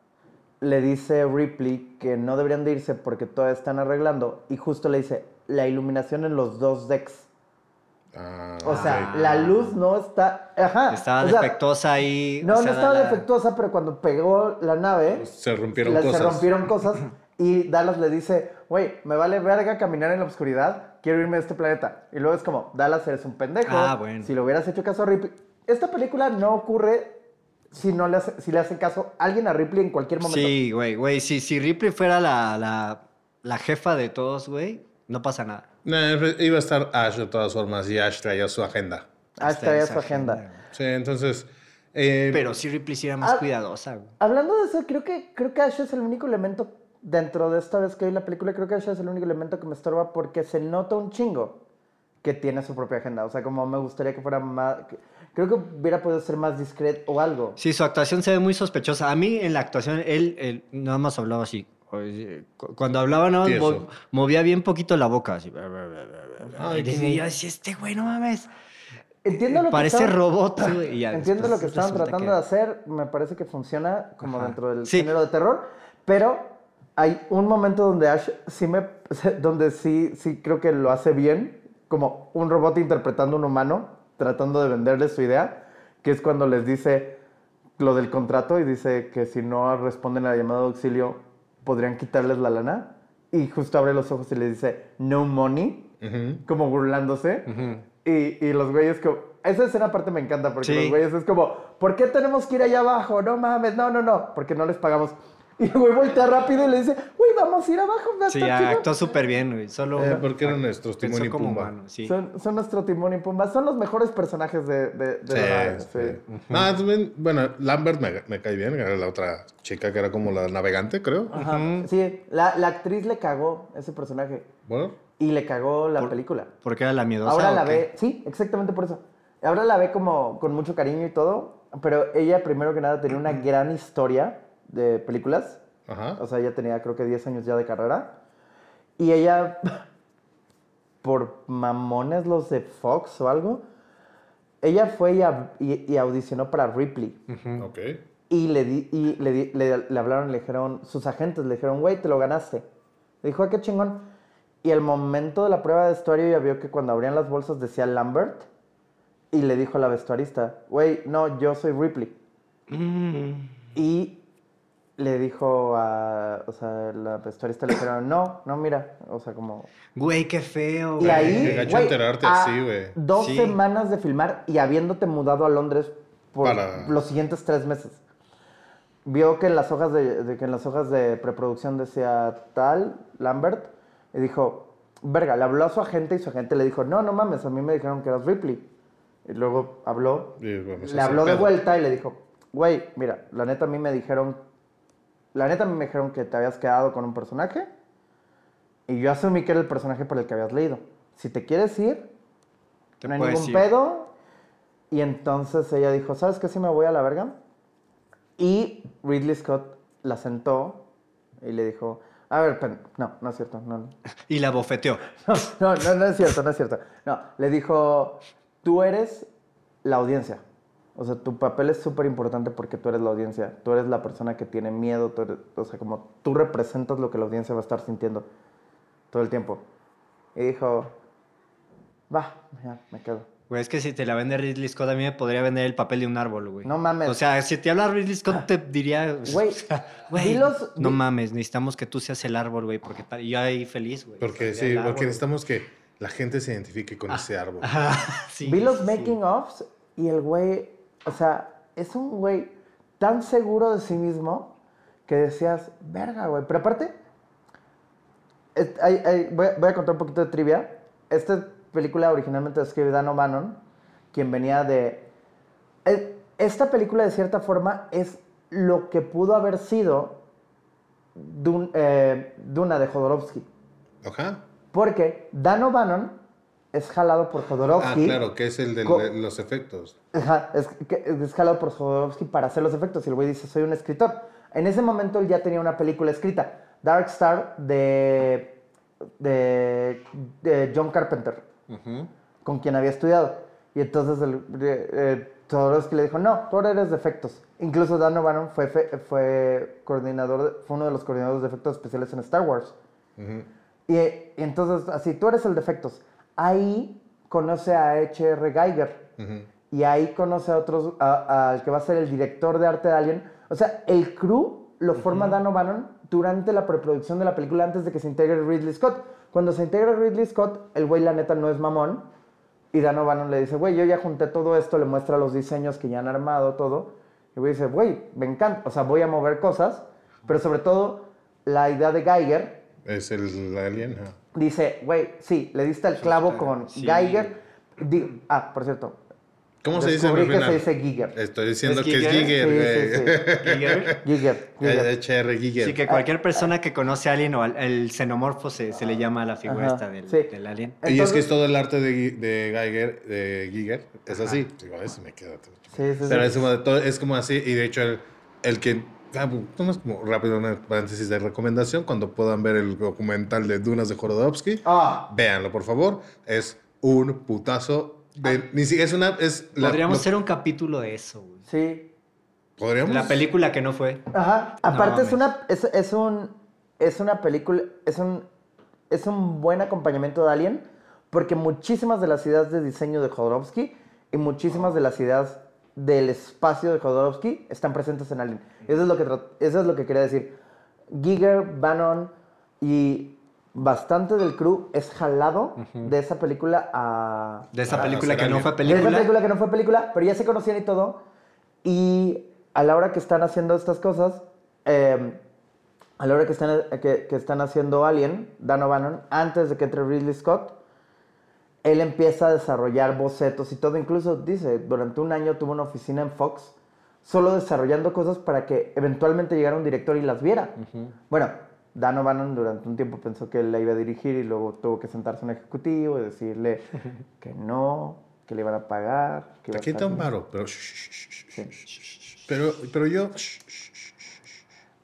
le dice Ripley que no deberían de irse porque todavía están arreglando. Y justo le dice, la iluminación en los dos decks. Ah, O sea, ok. la luz no está... Ajá. Estaba o sea, defectuosa ahí. No, o sea, no estaba la- defectuosa, pero cuando pegó la nave... Se rompieron la- cosas. Se rompieron [LAUGHS] cosas. Y Dallas le dice, güey, me vale verga caminar en la oscuridad, quiero irme de este planeta. Y luego es como, Dallas, eres un pendejo. Ah, bueno. Si le hubieras hecho caso a Ripley. Esta película no ocurre si, no le hace, si le hace caso a alguien a Ripley en cualquier momento. Sí, güey, güey. Si, si Ripley fuera la, la, la jefa de todos, güey, no pasa nada. No, iba a estar Ash de todas formas y Ash traía su agenda. Hasta traía su agenda. Sí, entonces... eh, Pero si Ripley sí era más Ah. cuidadosa, güey. Hablando de eso, creo que, creo que Ash es el único elemento dentro de esta vez que vi la película, creo que Ash es el único elemento que me estorba porque se nota un chingo que tiene su propia agenda. O sea, como me gustaría que fuera más... que- Creo que hubiera podido ser más discreto o algo. Sí, su actuación se ve muy sospechosa. A mí en la actuación, él, él nada más hablaba así. Oye, cu- Cuando hablaba, no, Tieso. mo- movía bien poquito la boca. Así. Ay, y decía, este güey, no mames. Entiendo lo que Parece estaban- robot, Entiendo lo que estaban tratando que- de hacer, me parece que funciona como Ajá. dentro del Sí. género de terror, pero hay un momento donde Ash sí me [LAUGHS] donde sí sí creo que lo hace bien, como un robot interpretando a un humano, tratando de venderle su idea, que es cuando les dice lo del contrato y dice que si no responden a la llamada de auxilio podrían quitarles la lana y justo abre los ojos y le dice no money, como burlándose. Y, y los güeyes como... Esa escena aparte me encanta porque Sí. los güeyes es como, ¿por qué tenemos que ir allá abajo? No mames, no, no, no, porque no les pagamos. Y el güey voltea rápido y le dice, güey, vamos a ir abajo. Sí, chido". actuó súper bien, güey. Solo Eh, porque eran nuestros Timón y Pumba. humano, sí. Son, son nuestro Timón y Pumba. Son los mejores personajes de, de, de Sí, la nave, sí. sí. [LAUGHS] No, también, bueno, Lambert me, me cae bien, era la otra chica que era como la navegante, creo. Ajá. Sí, la, la actriz le cagó ese personaje. Bueno, Y le cagó la Por- película. porque era la miedosa. Ahora ¿o la qué? ve, sí, exactamente por eso. Ahora la ve como con mucho cariño y todo, pero ella primero que nada tenía una gran historia de películas. ajá. O sea, ella tenía creo que 10 años ya de carrera. Y ella, [LAUGHS] por mamones los de Fox o algo, ella fue y, au- y- y audicionó para Ripley. Ok. Y, le, di- y le, di- le, le hablaron, le dijeron, sus agentes le dijeron, güey, te lo ganaste. Le dijo, ah, qué chingón. Y el momento de la prueba de vestuario ella vio que cuando abrían las bolsas decía Lambert. Y le dijo a la vestuarista, güey, no, yo soy Ripley. Y le dijo a, o sea, la vestuarista le dijeron, no, no, mira, o sea, como... Güey, qué feo. Y güey. ahí, Qué gacho güey, enterarte a así, güey. Dos Sí. semanas de filmar y habiéndote mudado a Londres por Para- los siguientes tres meses. Vio que en las hojas de, de- que en las hojas de preproducción decía tal Lambert y dijo, verga, le habló a su agente y su agente le dijo, no, no mames, a mí me dijeron que eras Ripley. Y luego habló, Y, ese le habló de pedo. vuelta y le dijo, güey, mira, la neta a mí me dijeron, la neta me dijeron que te habías quedado con un personaje y yo asumí que era el personaje por el que habías leído. Si te quieres ir, Te no hay ningún ir. pedo. Y entonces ella dijo, ¿sabes qué? Si me voy a la verga. Y Ridley Scott la sentó y le dijo, a ver, pen- no, no es cierto, no, no. Y la bofeteó. [LAUGHS] No, no, no es cierto, no es cierto. No, le dijo, tú eres la audiencia. O sea, tu papel es súper importante porque tú eres la audiencia. Tú eres la persona que tiene miedo. tú eres- o sea, como tú representas lo que la audiencia va a estar sintiendo todo el tiempo. Y dijo, va, ya, me quedo. Güey, es que si te la vende Ridley Scott, a mí me podría vender el papel de un árbol, güey. No mames. O sea, si te habla Ridley Scott, te diría... [LAUGHS] Güey, Güey, dilos- no di- mames, necesitamos que tú seas el árbol, güey, porque yo ahí feliz, güey. Porque sí, árbol, porque güey. necesitamos que la gente se identifique con ese árbol. [LAUGHS] Ajá, sí, Vi los sí. making ofs y el güey, o sea, es un güey tan seguro de sí mismo que decías, verga, güey. Pero aparte, es- hay- hay- voy, a- voy a contar un poquito de trivia. Esta película originalmente la escribe Dan O'Bannon, quien venía de... eh, Esta película, de cierta forma, es lo que pudo haber sido Dun- eh, Duna de Jodorowsky. Ajá. Porque Dan O'Bannon es jalado por Ah, Jodorowsky. claro, que es el de los efectos. Ajá, es, que- es jalado por Jodorowsky para hacer los efectos. Y el güey dice, soy un escritor. En ese momento él ya tenía una película escrita, Dark Star, de, de, de John Carpenter, con quien había estudiado. Y entonces el, eh, eh, Jodorowsky le dijo, no, tú ahora eres de efectos. Incluso Dan O'Bannon fue, fue, coordinador, fue uno de los coordinadores de efectos especiales en Star Wars. Y, y entonces, así, tú eres el de efectos. Ahí conoce a H.R. Geiger. Y ahí conoce a otros, al que va a ser el director de arte de Alien. O sea, el crew lo forma Dan O'Bannon durante la preproducción de la película antes de que se integre Ridley Scott. Cuando se integra Ridley Scott, el güey la neta no es mamón. Y Dan O'Bannon le dice, güey, yo ya junté todo esto, le muestra los diseños que ya han armado, todo. Y el güey dice, güey, me encanta. O sea, voy a mover cosas. Pero sobre todo, la idea de Geiger Es el alien. Dice, güey, sí, le diste el clavo con sí. Geiger. Di- ah, por cierto. ¿Cómo se dice en Descubrí que se dice Giger. Estoy diciendo ¿Es que es Giger? Güey. sí, sí. Giger. Giger. Giger. HR [LAUGHS] Giger. Sí, que cualquier persona que conoce a alguien o al el xenomorfo se, se le llama a la figura Ajá, esta del, sí. del alien. y es Entonces- que es todo el arte de, de Geiger, de Giger, es así. Digo, a veces me queda. Sí, sí, sí. Pero es como, de todo- es como así, y de hecho el, el que Ah, nomás como rápido, una paréntesis de recomendación. Cuando puedan ver el documental de Dunas de Jorodowski, Ah. véanlo, por favor. Es un putazo. de- ni siquiera es una. Es la- Podríamos lo- hacer un capítulo de eso, güey. Sí. ¿Podríamos? La película que no fue. Ajá. Aparte es una es, es un es una película es un es un buen acompañamiento de Alien porque muchísimas de las ideas de diseño de Jodorowsky y muchísimas de las ideas del espacio de Jodorowsky están presentes en Alien. Eso es lo que eso es lo que quería decir. Giger, Bannon y bastante del crew es jalado de esa película a De esa película que no fue de película. esa película que no fue película, pero ya se conocían y todo. Y a la hora que están haciendo estas cosas, eh, a la hora que están, que, que están haciendo Alien, Dan O'Bannon, antes de que entre Ridley Scott, él empieza a desarrollar bocetos y todo. Incluso dice, durante un año tuvo una oficina en Fox, solo desarrollando cosas para que eventualmente llegara un director y las viera. Bueno, Dan O'Bannon durante un tiempo pensó que él la iba a dirigir y luego tuvo que sentarse un ejecutivo y decirle [LAUGHS] que no, que le iban a pagar. Que Aquí está un pero. shh. Pero, pero yo.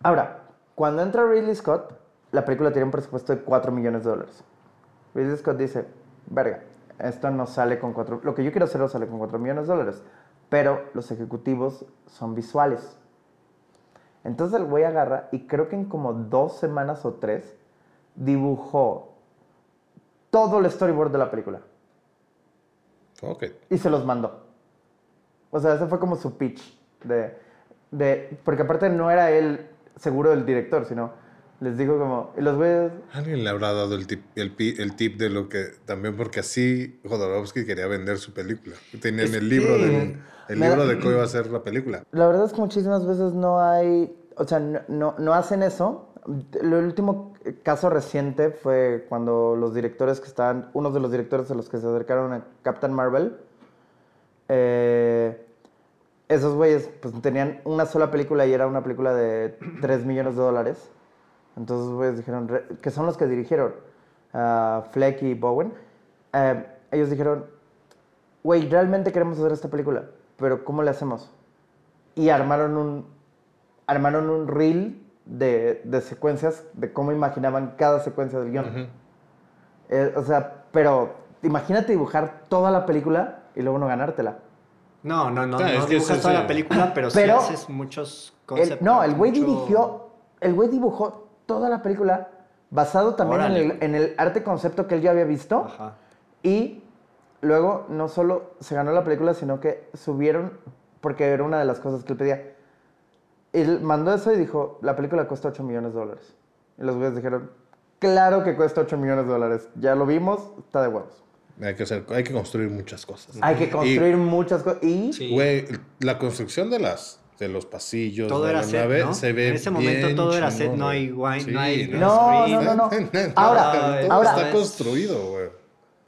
Ahora, cuando entra Ridley Scott, la película tiene un presupuesto de 4 millones de dólares. Ridley Scott dice, verga, esto no sale con 4... Lo que yo quiero hacer no sale con 4 millones de dólares. Pero los ejecutivos son visuales. Entonces el güey agarra y creo que en como dos semanas o tres dibujó todo el storyboard de la película. Ok. Y se los mandó. O sea, ese fue como su pitch. De, de, porque aparte no era él seguro del director, sino les dijo como, y los güeyes, Alguien le habrá dado el tip, el, tip de lo que. También porque así Jodorowsky quería vender su película. Tenían el libro, del, el libro de cómo iba a ser la película. la verdad es que muchísimas veces no hay, o sea, no, no, no hacen eso. El último caso reciente fue cuando los directores que estaban, unos de los directores a los que se acercaron a Captain Marvel, eh, esos güeyes pues tenían una sola película y era una película de 3 millones de dólares. Entonces güeyes dijeron, que son los que dirigieron, ah, Fleck y Bowen, eh, ellos dijeron, güey, realmente queremos hacer esta película, pero ¿cómo le hacemos? Y armaron un, armaron un reel de, de secuencias, de cómo imaginaban cada secuencia del guion. Eh, o sea, pero imagínate dibujar toda la película y luego no ganártela. No, no, no. Es no que dibujas toda la película, pero, Pero- sí haces muchos El- conceptos. no, el güey mucho- dirigió, el güey dibujó toda la película basado también en el, en el arte concepto que él ya había visto. Ajá. Y luego no solo se ganó la película, sino que subieron, porque era una de las cosas que él pedía. Él mandó eso y dijo, la película cuesta 8 millones de dólares. Y los güeyes dijeron, claro que cuesta 8 millones de dólares. Ya lo vimos, está de huevos. Hay que, hacer, hay que construir muchas cosas. Hay que construir muchas cosas. Y Sí. Güey, la construcción de las de los pasillos, Todo de era la set, nave, ¿no? se ve En ese momento bien todo era chingón, set, no hay wine, Sí, no hay... No, no, no, no. [LAUGHS] Ahora, todo ahora- está construido, güey.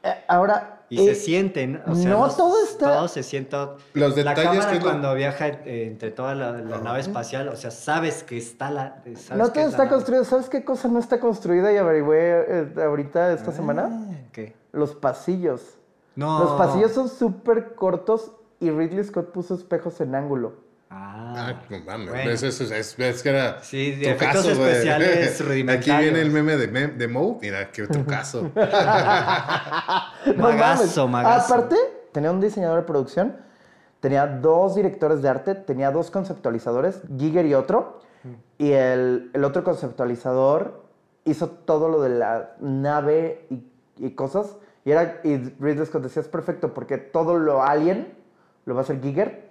eh, ahora... Y se eh, sienten, o sea, no los- todo está- Todo se sienta... Los la detalles cámara que cuando viaja eh, entre toda la, la nave espacial, o sea, sabes que está la... sabes No todo es la está construido. ¿Sabes qué cosa no está construida y averigüé eh, ahorita esta semana? ¿Qué? Los pasillos. No. Los pasillos son súper cortos y Ridley Scott puso espejos en ángulo. Ah, Ah, no mames. bueno. Es, es, es, es que era. Sí, de tu efectos caso, especiales [LAUGHS] Aquí viene el meme de, mem- de Moe. Mira, qué trucazo. [LAUGHS] Magazo, mames. magazo. Aparte, tenía un diseñador de producción, tenía dos directores de arte, tenía dos conceptualizadores, Giger y otro. Y el, el otro conceptualizador hizo todo lo de la nave y, y cosas. Y, era, y Ridley Scott decía, es perfecto porque todo lo alien lo va a hacer Giger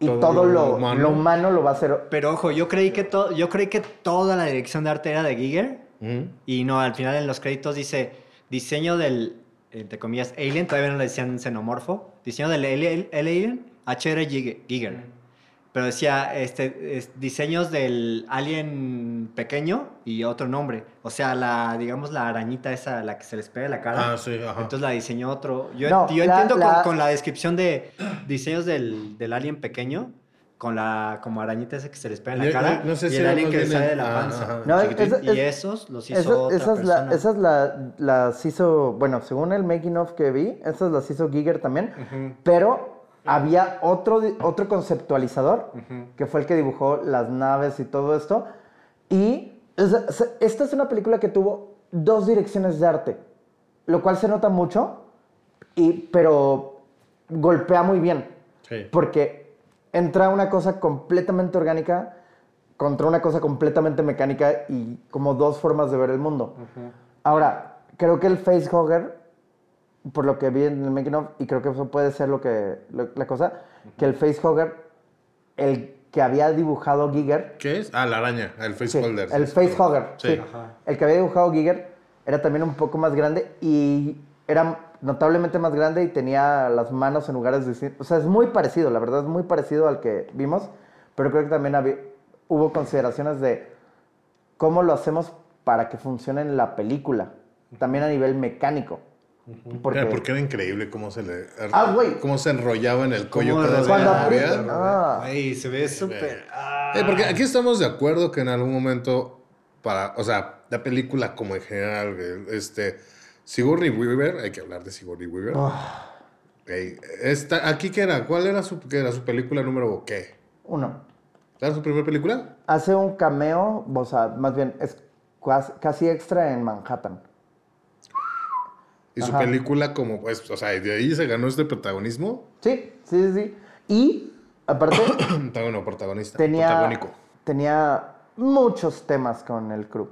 y Todo todo, lo lo, humano. lo humano lo va a hacer... Pero ojo, yo creí que todo, yo creí que toda la dirección de arte era de Giger. Y no, al final en los créditos dice diseño del, entre comillas, alien, todavía no le decían xenomorfo. Diseño del ali- el alien, HR Giger. Giger. Pero decía este, es- diseños del alien pequeño y otro nombre. O sea, la, digamos, la arañita esa, la que se les pega en la cara. Ah, sí, ajá. Entonces la diseñó otro. Yo, No, yo la- entiendo con- la- Con, la descripción de diseños del, del alien pequeño, con la como arañita esa que se les pega en la Yo- cara, no sé y si el alien que bien sale de la ah, panza. ajá. No, esa- y es- esos los hizo Esa- otra esas, la- persona. esas la- las hizo, bueno, según el making of que vi, esas las hizo Giger también, pero había otro, otro conceptualizador que fue el que dibujó las naves y todo esto. Y esta es una película que tuvo dos direcciones de arte, lo cual se nota mucho, y, pero golpea muy bien. Sí. Porque entra una cosa completamente orgánica contra una cosa completamente mecánica y como dos formas de ver el mundo. Ahora, creo que el facehugger, por lo que vi en el making of, y creo que eso puede ser lo que, lo- la cosa, que el facehugger, el que había dibujado Giger, ¿Qué es? Ah, la araña, el face Sí, holder. el facehugger, Sí. sí. El que había dibujado Giger era también un poco más grande y era notablemente más grande y tenía las manos en lugares distintos. O sea, es muy parecido, la verdad es muy parecido al que vimos, pero creo que también había- hubo consideraciones de cómo lo hacemos para que funcione en la película, también a nivel mecánico. Porque, Era porque era increíble cómo se le. Ah, güey. Cómo se enrollaba en el cuello cada vez que ah, Güey, se ve súper. ah. Eh, porque aquí estamos de acuerdo que en algún momento, para, o sea, la película como en general, este, Sigourney Weaver, hay que hablar de Sigourney Weaver. Esta, ¿Aquí qué era? ¿Cuál era su, qué era su película número qué? uno. ¿Era su primera película? Hace un cameo, o sea, más bien es casi extra en Manhattan. Y su Ajá. película como, pues, o sea, de ahí se ganó este protagonismo. Sí, sí, sí, sí. Y aparte [COUGHS] Bueno, protagonista. tenía, Protagónico. tenía muchos temas con el crew,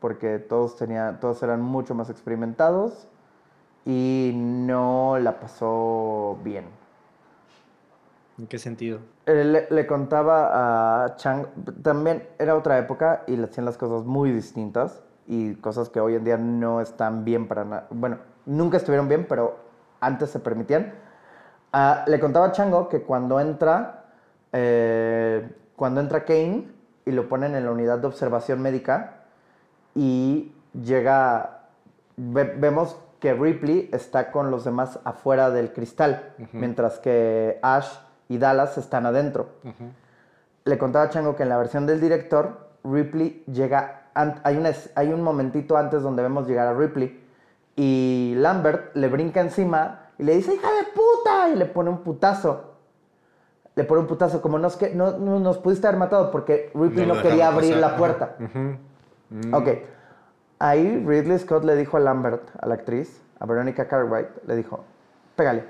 porque todos, tenía, todos eran mucho más experimentados y no la pasó bien. ¿En qué sentido? Eh, Le, le contaba a Chang, también era otra época y le hacían las cosas muy distintas y cosas que hoy en día no están bien para nada. Bueno, nunca estuvieron bien, pero antes se permitían. Ah, le contaba a Chango que cuando entra, eh, cuando entra Kane y lo ponen en la unidad de observación médica y llega, ve- vemos que Ripley está con los demás afuera del cristal, mientras que Ash y Dallas están adentro. Le contaba a Chango que en la versión del director, Ripley llega, hay, una hay un momentito antes donde vemos llegar a Ripley y Lambert le brinca encima y le dice, hija de puta, y le pone un putazo. Le pone un putazo, como nos, que, no, no nos pudiste haber matado porque Ripley No quería abrir pasar, la puerta. Ok. Ahí Ridley Scott le dijo a Lambert, a la actriz, a Veronica Cartwright, le dijo, pégale,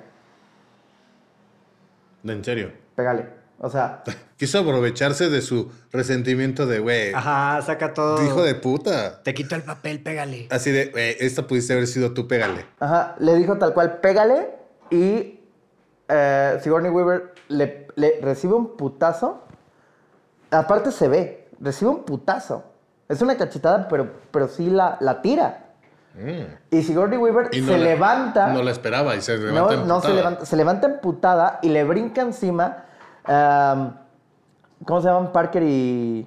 En serio. pégale. O sea, [LAUGHS] Quiso aprovecharse de su resentimiento de, güey, Ajá, saca todo. hijo de puta. Te quito el papel, pégale. Así de, güey, esta pudiste haber sido tú, pégale. ajá, le dijo tal cual, pégale y eh, Sigourney Weaver le, le recibe un putazo. Aparte se ve, recibe un putazo. Es una cachetada, pero, pero sí la, la tira. Y Sigourney Weaver Y no se la- levanta. No la esperaba y se No, levanta no se emputada. levanta, se levanta emputada y le brinca encima. ¿Cómo se llaman? Parker y.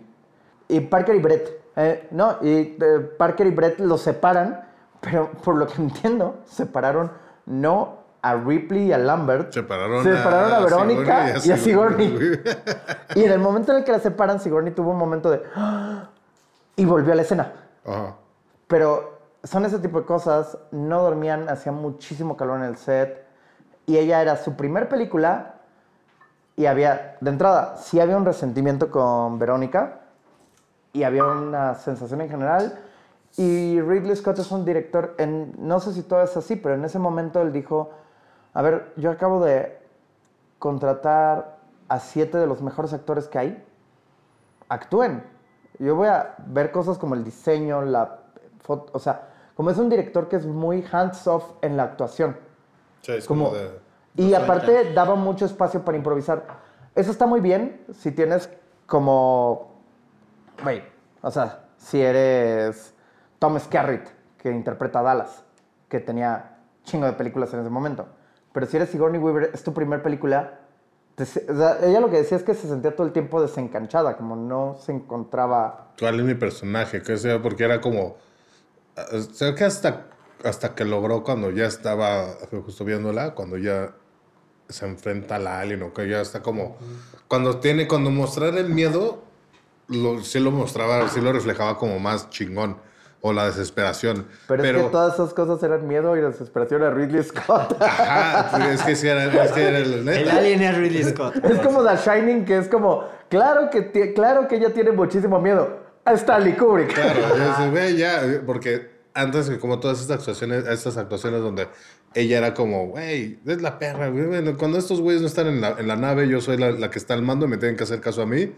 Y Parker y Brett. Eh, no, y eh, Parker y Brett los separan, pero por lo que [LAUGHS] entiendo, separaron no a Ripley y a Lambert. Separaron, separaron a, Verónica y a Sigourney. [LAUGHS] Y en el momento en el que la separan, Sigourney tuvo un momento de. ¡Ah! Y volvió a la escena. Ajá. Pero son ese tipo de cosas. No dormían, hacía muchísimo calor en el set. Y ella era su primer película. Y había, de entrada, sí había un resentimiento con Verónica. Y había una sensación en general. Y Ridley Scott es un director, en, no sé si todo es así, pero en ese momento él dijo, a ver, yo acabo de contratar a siete de los mejores actores que hay. Actúen. Yo voy a ver cosas como el diseño, la foto, o sea, como es un director que es muy hands-off en la actuación. Sí, es como, Como- de... Y aparte daba mucho espacio para improvisar. Eso está muy bien si tienes como, güey, o sea, si eres Tom Skerritt, que interpreta a Dallas, que tenía chingo de películas en ese momento. Pero si eres Sigourney Weaver, es tu primer película. te se- o sea, ella lo que decía es que se sentía todo el tiempo desencanchada, como no se encontraba ¿Cuál es mi personaje? Que sea, porque era como. O sea, que hasta, hasta que logró cuando ya estaba justo viéndola, cuando ya se enfrenta a la alien o que ya está como. Cuando tiene, cuando mostrar el miedo, lo, sí lo mostraba, sí lo reflejaba como más chingón. o la desesperación. Pero, es que todas esas cosas eran miedo y desesperación a Ridley Scott. [LAUGHS] Ajá, pues es que sí era, es que era el, El alien es Ridley Scott. [LAUGHS] es como The Shining, que es como, claro que, claro que ella tiene muchísimo miedo. A Stanley Kubrick. Claro, es, güey, ya, porque antes, como todas estas actuaciones, estas actuaciones donde ella era como, güey, es la perra, güey. Bueno, cuando estos güeyes no están en la, en la nave, yo soy la, la que está al mando y me tienen que hacer caso a mí.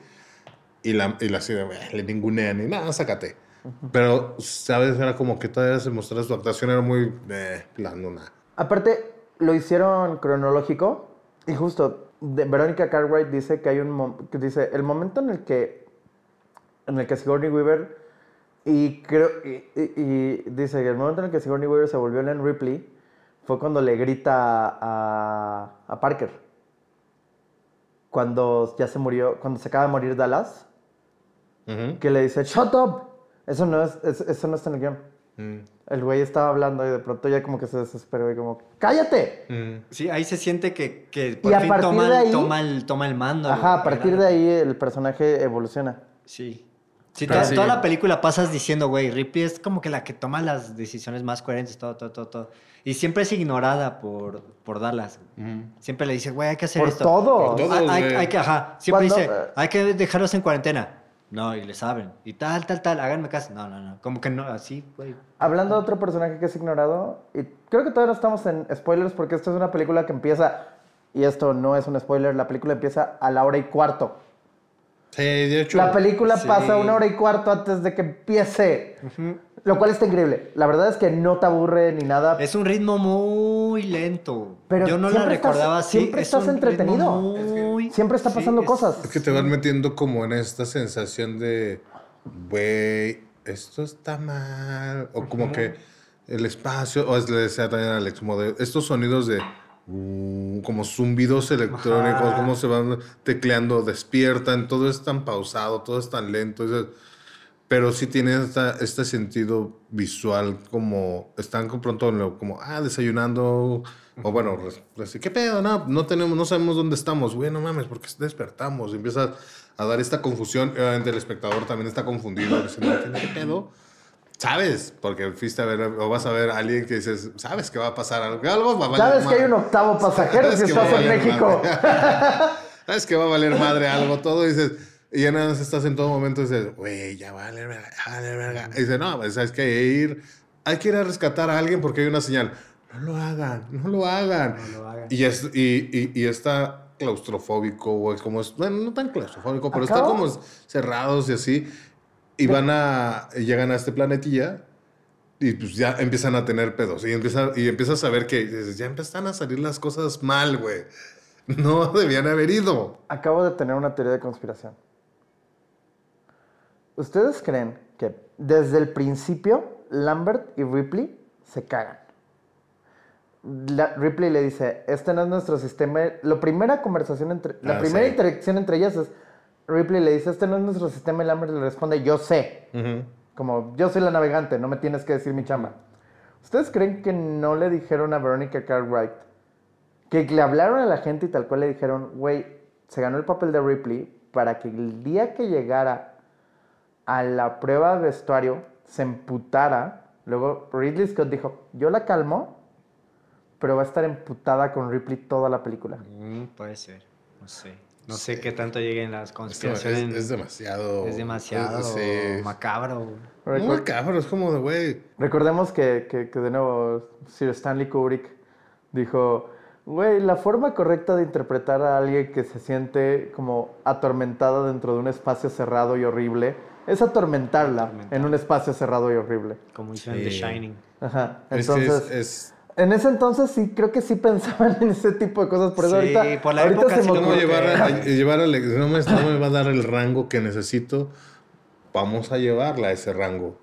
Y la, y la así de, güey, le ningunean y nada, sácate. Pero, ¿sabes? Era como que todavía se mostraba su actuación, era muy, eh, plano, nada. Aparte, lo hicieron cronológico y justo de- Verónica Cartwright dice que hay un que dice el momento en el que en el que Sigourney Weaver y creo y, y- y dice que el momento en el que Sigourney Weaver se volvió Ellen Ripley fue cuando le grita a, a Parker cuando ya se murió cuando se acaba de morir Dallas que le dice shut up eso no es, es- eso no está en el guion Mm, el güey estaba hablando y de pronto ya como que se desesperó y como cállate mm. Sí, ahí se siente que, que por Y a fin partir toma, de ahí- toma, el, toma el mando. Ajá, a partir de ahí el personaje evoluciona. Sí. Sí, toda, sí. toda la película pasas diciendo, güey, Ripley es como que la que toma las decisiones más coherentes, todo, todo, todo, todo. Y siempre es ignorada por, por Dallas. Siempre le dice, güey, hay que hacer Por esto. todo. Por todo. Hay, hay- que, ajá, siempre Cuando, dice, eh, hay que dejarlos en cuarentena. No, y le saben. Y tal, tal, tal, háganme caso. No, no, no. Como que no, así, güey. Hablando de otro personaje que es ignorado, y creo que todavía no estamos en spoilers porque esto es una película que empieza, y esto no es un spoiler, la película empieza a la hora y cuarto. Sí, de hecho. La película Sí. pasa una hora y cuarto antes de que empiece, lo cual está increíble. La verdad es que no te aburre ni nada. Es un ritmo muy lento. Pero Yo no la estás- recordaba así. siempre es estás entretenido. muy- Siempre está sí, pasando es- cosas. Es que te van metiendo como en esta sensación de, güey, esto está mal. O como que el espacio, o es, le decía también a Alex, como de estos sonidos de uh, como zumbidos electrónicos, Ajá. cómo se van tecleando, despiertan, todo es tan pausado, todo es tan lento. pero sí tiene esta- este sentido visual, como están con pronto como, ah, desayunando, o bueno, así, ¿qué pedo? No, no tenemos, no sabemos dónde estamos, güey, no mames, porque despertamos, y empieza a dar esta confusión, obviamente el espectador también está confundido, diciendo, ¿qué pedo? Sabes, porque fuiste a ver, o vas a ver a alguien que dices, sabes que va a pasar algo, algo va a valer Sabes que hay un madre. octavo pasajero si estás en México. madre. [LAUGHS] Sabes que va a valer madre algo, todo, dices, y ya nada más estás en todo momento y dices, güey, ya va a valer verga, ya va a valer verga. Y dices, no, pues sabes que hay que ir, hay que ir a rescatar a alguien porque hay una señal. No lo hagan, no lo hagan. No lo hagan. Y, es, y, y, y está claustrofóbico, güey, como es, bueno, no tan claustrofóbico, pero está como cerrados y así. Y van a, llegan a este planetilla y pues ya empiezan a tener pedos. Y, empieza, y empiezas a ver que ya empiezan a salir las cosas mal, güey. [LAUGHS] No debían haber ido. Acabo de tener una teoría de conspiración. ¿Ustedes creen que desde el principio Lambert y Ripley se cagan? La- Ripley le dice, este no es nuestro sistema. La primera conversación entre, la Ah, primera sí. interacción entre ellas es, Ripley le dice, este no es nuestro sistema y Lambert le responde, yo sé. Como, yo soy la navegante, no me tienes que decir mi chamba. ¿Ustedes creen que no le dijeron a Veronica Cartwright que le hablaron a la gente y tal cual le dijeron, güey, se ganó el papel de Ripley para que el día que llegara a la prueba de vestuario se emputara? Luego Ridley Scott dijo, yo la calmo, pero va a estar emputada con Ripley toda la película. Mm, puede ser. No sé. No sé qué tanto lleguen las conspiraciones. es- es demasiado. Es demasiado Sí. macabro. Muy macabro, es como de, güey. Recordemos que, que- que de nuevo Sir Stanley Kubrick dijo, güey, la forma correcta de interpretar a alguien que se siente como atormentada dentro de un espacio cerrado y horrible es atormentarla en un espacio cerrado y horrible. Como hizo en The. Shining. Ajá. Es que Entonces, es, es- en ese entonces sí, creo que sí pensaban en ese tipo de cosas. Por eso Sí, ahorita, por la ahorita época se sí me lo ¿Cómo ocurre- llevar a, a- llevar a? No me, no me va a dar el rango que necesito. Vamos a llevarla a ese rango.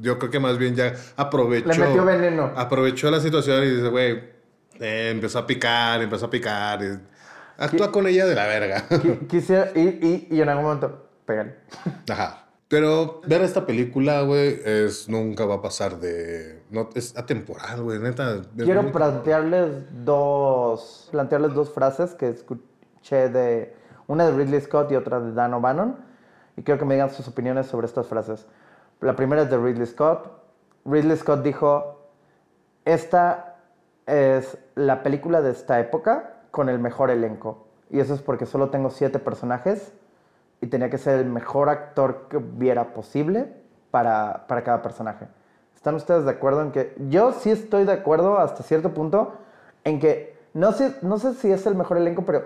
Yo creo que más bien ya aprovechó. Le metió veneno. Aprovechó la situación y dice, güey, eh, empezó a picar, empezó a picar. y actúa con ella de la verga. Qui- Quisiera, y, y, y en algún momento, pégale. Ajá. Pero ver esta película, güey, es nunca va a pasar de. No, es atemporal, güey, neta. Quiero plantearles dos, plantearles dos frases que escuché de una de Ridley Scott y otra de Dan O'Bannon y quiero que me digan sus opiniones sobre estas frases. La primera es de Ridley Scott. Ridley Scott dijo, esta es la película de esta época con el mejor elenco. Y eso es porque solo tengo siete personajes y tenía que ser el mejor actor que hubiera posible para, para cada personaje. ¿Están ustedes de acuerdo en que... Yo sí estoy de acuerdo hasta cierto punto en que no sé, no sé si es el mejor elenco, pero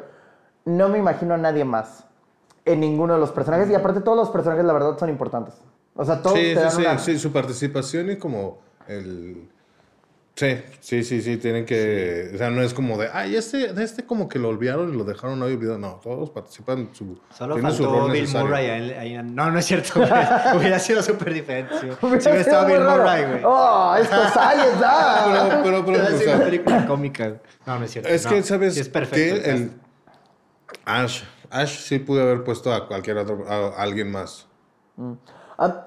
no me imagino a nadie más en ninguno de los personajes. Y aparte todos los personajes la verdad son importantes. O sea, todos Sí, te dan sí, sí, una- sí, su participación y como el... Sí, sí, sí, sí, tienen que... O sea, no es como de, ay, este, de este como que lo olvidaron y lo dejaron ahí olvidado. No, todos participan, su, Solo tienen su faltó rol Bill necesario. Murray. ahí- ahí- no, no es cierto. [LAUGHS] hubiera sido súper diferente. Si, si Hubiera estado Bill. Murray, güey. ¡Oh, esto sale, da! Pero, pero, pero, Hubiera o sido sea, una película cómica. No, no es cierto. Es no. que, ¿sabes? Sí, es perfecto. que el Ash, Ash sí pudo haber puesto a cualquier otro, a alguien más. Ah,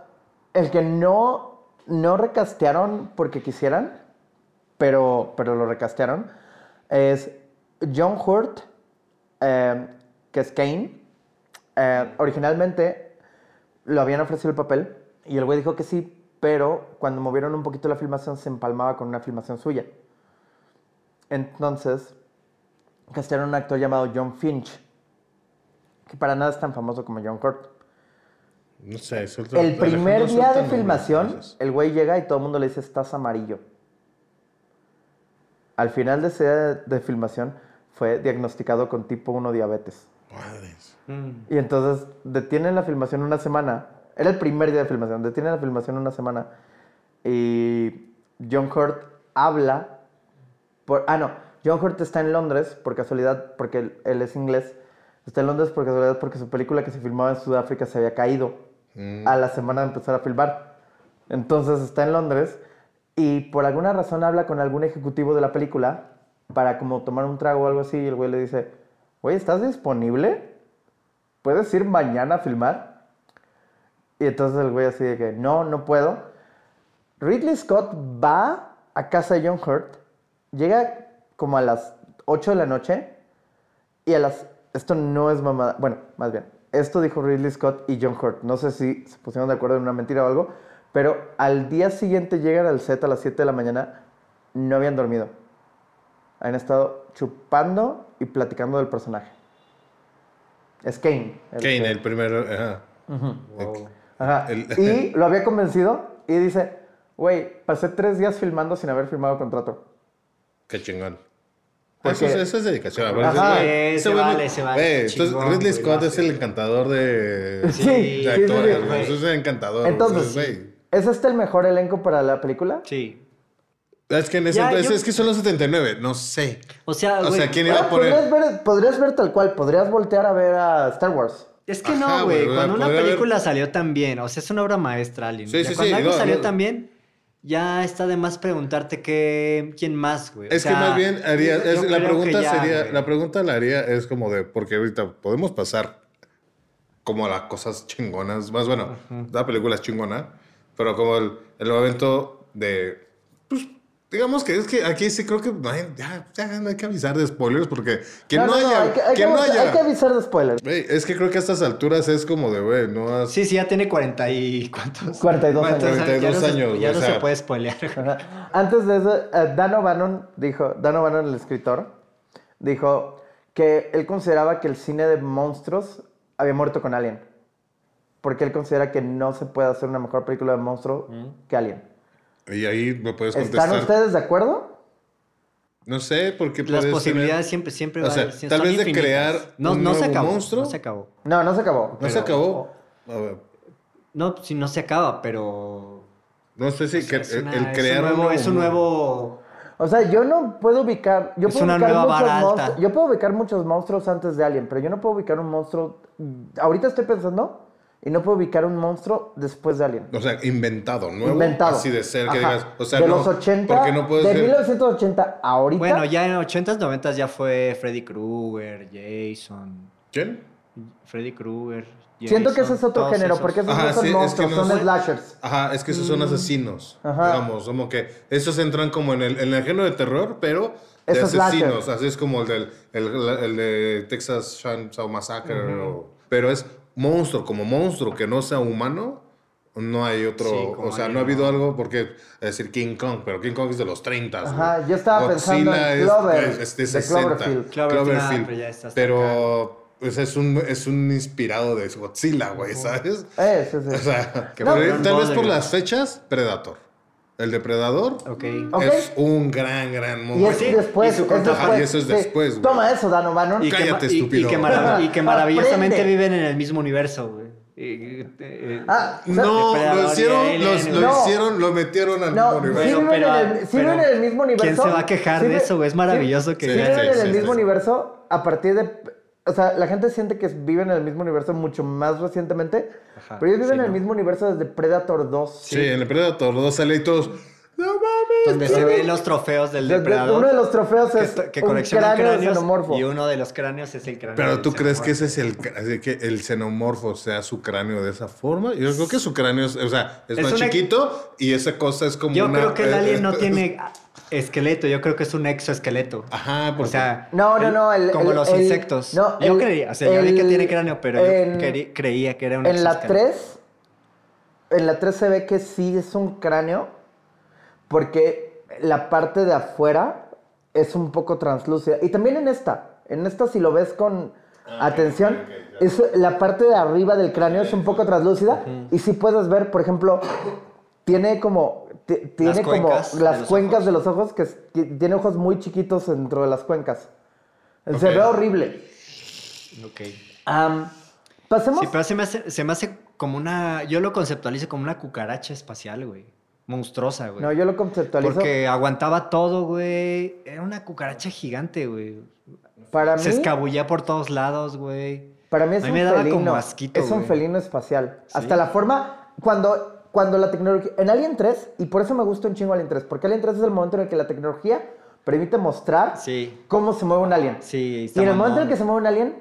el que no, no recastearon porque quisieran, pero, pero lo recastearon, es John Hurt, eh, que es Kane. Eh, originalmente lo habían ofrecido el papel y el güey dijo que sí, pero cuando movieron un poquito la filmación se empalmaba con una filmación suya. Entonces, castearon a un actor llamado John Finch, que para nada es tan famoso como John Hurt. No sé, El primer día de filmación, el güey llega y todo el mundo le dice, estás amarillo. Al final de ese día de filmación, fue diagnosticado con tipo 1 diabetes. Madres. Y entonces detienen la filmación una semana. Era el primer día de filmación. Detienen la filmación una semana. Y John Hurt habla. Por, ah, no. John Hurt está en Londres por casualidad, porque él, él es inglés. Está en Londres por casualidad porque su película que se filmaba en Sudáfrica se había caído a la semana de empezar a filmar. Entonces está en Londres y por alguna razón habla con algún ejecutivo de la película para como tomar un trago o algo así y el güey le dice, güey, ¿estás disponible? ¿Puedes ir mañana a filmar? Y entonces el güey así de que, no, no puedo. Ridley Scott va a casa de John Hurt, llega como a las 8 de la noche y a las... Esto no es mamada, bueno, más bien, esto dijo Ridley Scott y John Hurt. No sé si se pusieron de acuerdo en una mentira o algo, pero al día siguiente llegan al set a las 7 de la mañana, no habían dormido. Han estado chupando y platicando del personaje. Es Kane. el Kane, que- el primero. Ajá. Ujú. Ajá. El- [LAUGHS] Y lo había convencido y dice, güey, pasé tres días filmando sin haber firmado contrato. Qué chingón. Porque- Eso, es, eso es dedicación. Ajá. Sí, se vale, se vale, Güey, está entonces chingón, Ridley Scott es el encantador de, Sí, de sí, sí, actores. sí. Eso es el encantador. Entonces, güey. ¿Es este el mejor elenco para la película? Sí. Es que en ese Ya, entonces yo- es que son los 79. No sé. O sea, O güey. sea, ¿quién iba a poner? podrías, ver, podrías ver tal cual, podrías voltear a ver a Star Wars. Es que Ajá, no, güey. Cuando una haber- película salió tan bien, o sea, es una obra maestra, Alien. Sí, sí, cuando sí, algo no, salió no. tan bien, ya está de más preguntarte qué, quién más, güey. O Es que más bien haría, es- la pregunta ya, sería, güey. la pregunta la haría es como de, porque ahorita podemos pasar como a las cosas chingonas, más bueno, la película es chingona, pero como el, el momento de, pues, digamos que es que aquí sí creo que no hay, ya, ya no hay que avisar de spoilers porque que no, haya, hay que, hay que que no avisar- haya, hay que avisar de spoilers. Es que creo que a estas alturas es como de, güey, no has... Sí, sí, ya tiene 40 y... ¿Cuántos? 42 años. ¿Cuántos Ya 42 no se- años, Ya o no sea. se puede spoilear. [LAUGHS] Antes de eso, eh, Dan O'Bannon dijo, Dan O'Bannon, el escritor, dijo que él consideraba que el cine de monstruos había muerto con Alien. Porque él considera que no se puede hacer una mejor película de monstruo que Alien. Y ahí me puedes ¿Están contestar. ustedes de acuerdo? No sé, porque Las posibilidades tener- siempre, siempre O va a sea, haber- tal vez de crear no, un no se nuevo acabó, monstruo. No se acabó. No, no se acabó. ¿No se acabó? A ver, No, sí, no se acaba, pero... no sé si o sea, que- es el, una- el es crear un nuevo, es un nuevo... O sea, yo no puedo ubicar. Yo Es puedo una ubicar nueva muchos monstruos. Yo puedo ubicar muchos monstruos antes de Alien, pero yo no puedo ubicar un monstruo. Ahorita estoy pensando y no puedo ubicar un monstruo después de Alien. O sea, inventado, nuevo. Inventado. Así de ser, que digas. O sea, de no, los 80, Porque no puedes de ser- 1980 a ahorita. Bueno, ya en 80s, 90s ya fue Freddy Krueger, Jason, ¿Quién? Freddy Krueger. Siento que ese es otro género, esos. porque esos Ajá, no son sí, es que monstruos, no son slashers. Ajá, es que esos son asesinos. Ajá. Digamos, como que esos entran como en el, en el género de terror, pero de Esos asesinos. Así es como el, del, el, el de Texas Chainsaw Massacre. o- pero es monstruo, como monstruo que no sea humano. No hay otro, Sí, o sea, no ha habido algo porque, es decir, King Kong, pero King Kong es de los 30. Ajá, yo estaba pensando en es- Clover, es, es de de 60. Cloverfield. Cloverfield, ah, pero ya está hasta pero pues, es, un, es un inspirado de Godzilla, güey, ¿sabes? Eh. [LAUGHS] O sea, Que por- fueron tal vez por las fechas, Predator. El Depredador Ok. Ok. es un gran, gran y momento. es sí, después, y su es después. Y eso es sí. después, güey. Toma eso, Dan O'Bannon. Y que, Cállate, ma- y- y estúpido. que marav- y que maravillosamente Aprende. viven en el mismo universo, güey. Y- y- eh, Ah, No, lo y hicieron, los- lo No. hicieron, lo metieron al No, mismo sí universo. viven, pero- en, el, sí pero- viven en el mismo universo. ¿quién se va a quejar Sí de eso, güey? Es maravilloso sí, que Sí, Sí, viven sí, en sí, el sí, mismo sí. universo a partir de... O sea, la gente siente que viven en el mismo universo mucho más recientemente. Ajá, pero ellos viven sí, en el ¿no? mismo universo desde Predator 2. Sí, en el Predator 2 sale y todos. No mames. donde se ven los trofeos del Desde- depredador. Uno de los trofeos que, es to- que un cráneo de cráneos xenomorfo. y uno de los cráneos es el cráneo. Pero del tú crees que ese es el que el xenomorfo sea su cráneo de esa forma? Yo creo que su cráneo es, o sea, es, Es más una- chiquito y esa cosa es como Yo una- creo que el alien no [LAUGHS] tiene esqueleto, yo creo que es un exoesqueleto. Ajá, O porque sea, No, no, no. El, como el- los el- insectos. no, yo el- creía, o sea, ya vi que tiene cráneo, pero en- yo cre- creía que era un En la exoesqueleto. 3, en la 3 se ve que sí es un cráneo, porque la parte de afuera es un poco translúcida. Y también en esta, en esta si lo ves con atención, es la parte de arriba del cráneo es un poco translúcida y sí puedes ver, por ejemplo, tiene como ti- tiene como de las cuencas ojos. de los ojos que, tiene ojos muy chiquitos dentro de las cuencas. Se ve horrible. Ok. Pasemos Sí, pero se me, hace, se me hace como una. Yo lo conceptualizo como una cucaracha espacial, güey. Monstruosa, güey. No, yo lo conceptualizo. Porque aguantaba todo, güey. Era una cucaracha gigante, güey. para Se mí, escabullía por todos lados, güey. para mí es A mí un me daba como asquito, es un felino espacial. Sí. Hasta la forma cuando cuando la tecnología en Alien 3 y por eso me gusta un chingo Alien 3, porque Alien 3 es el momento en el que la tecnología permite mostrar Sí. cómo se mueve un alien. Sí, y en el momento en el que se mueve un alien,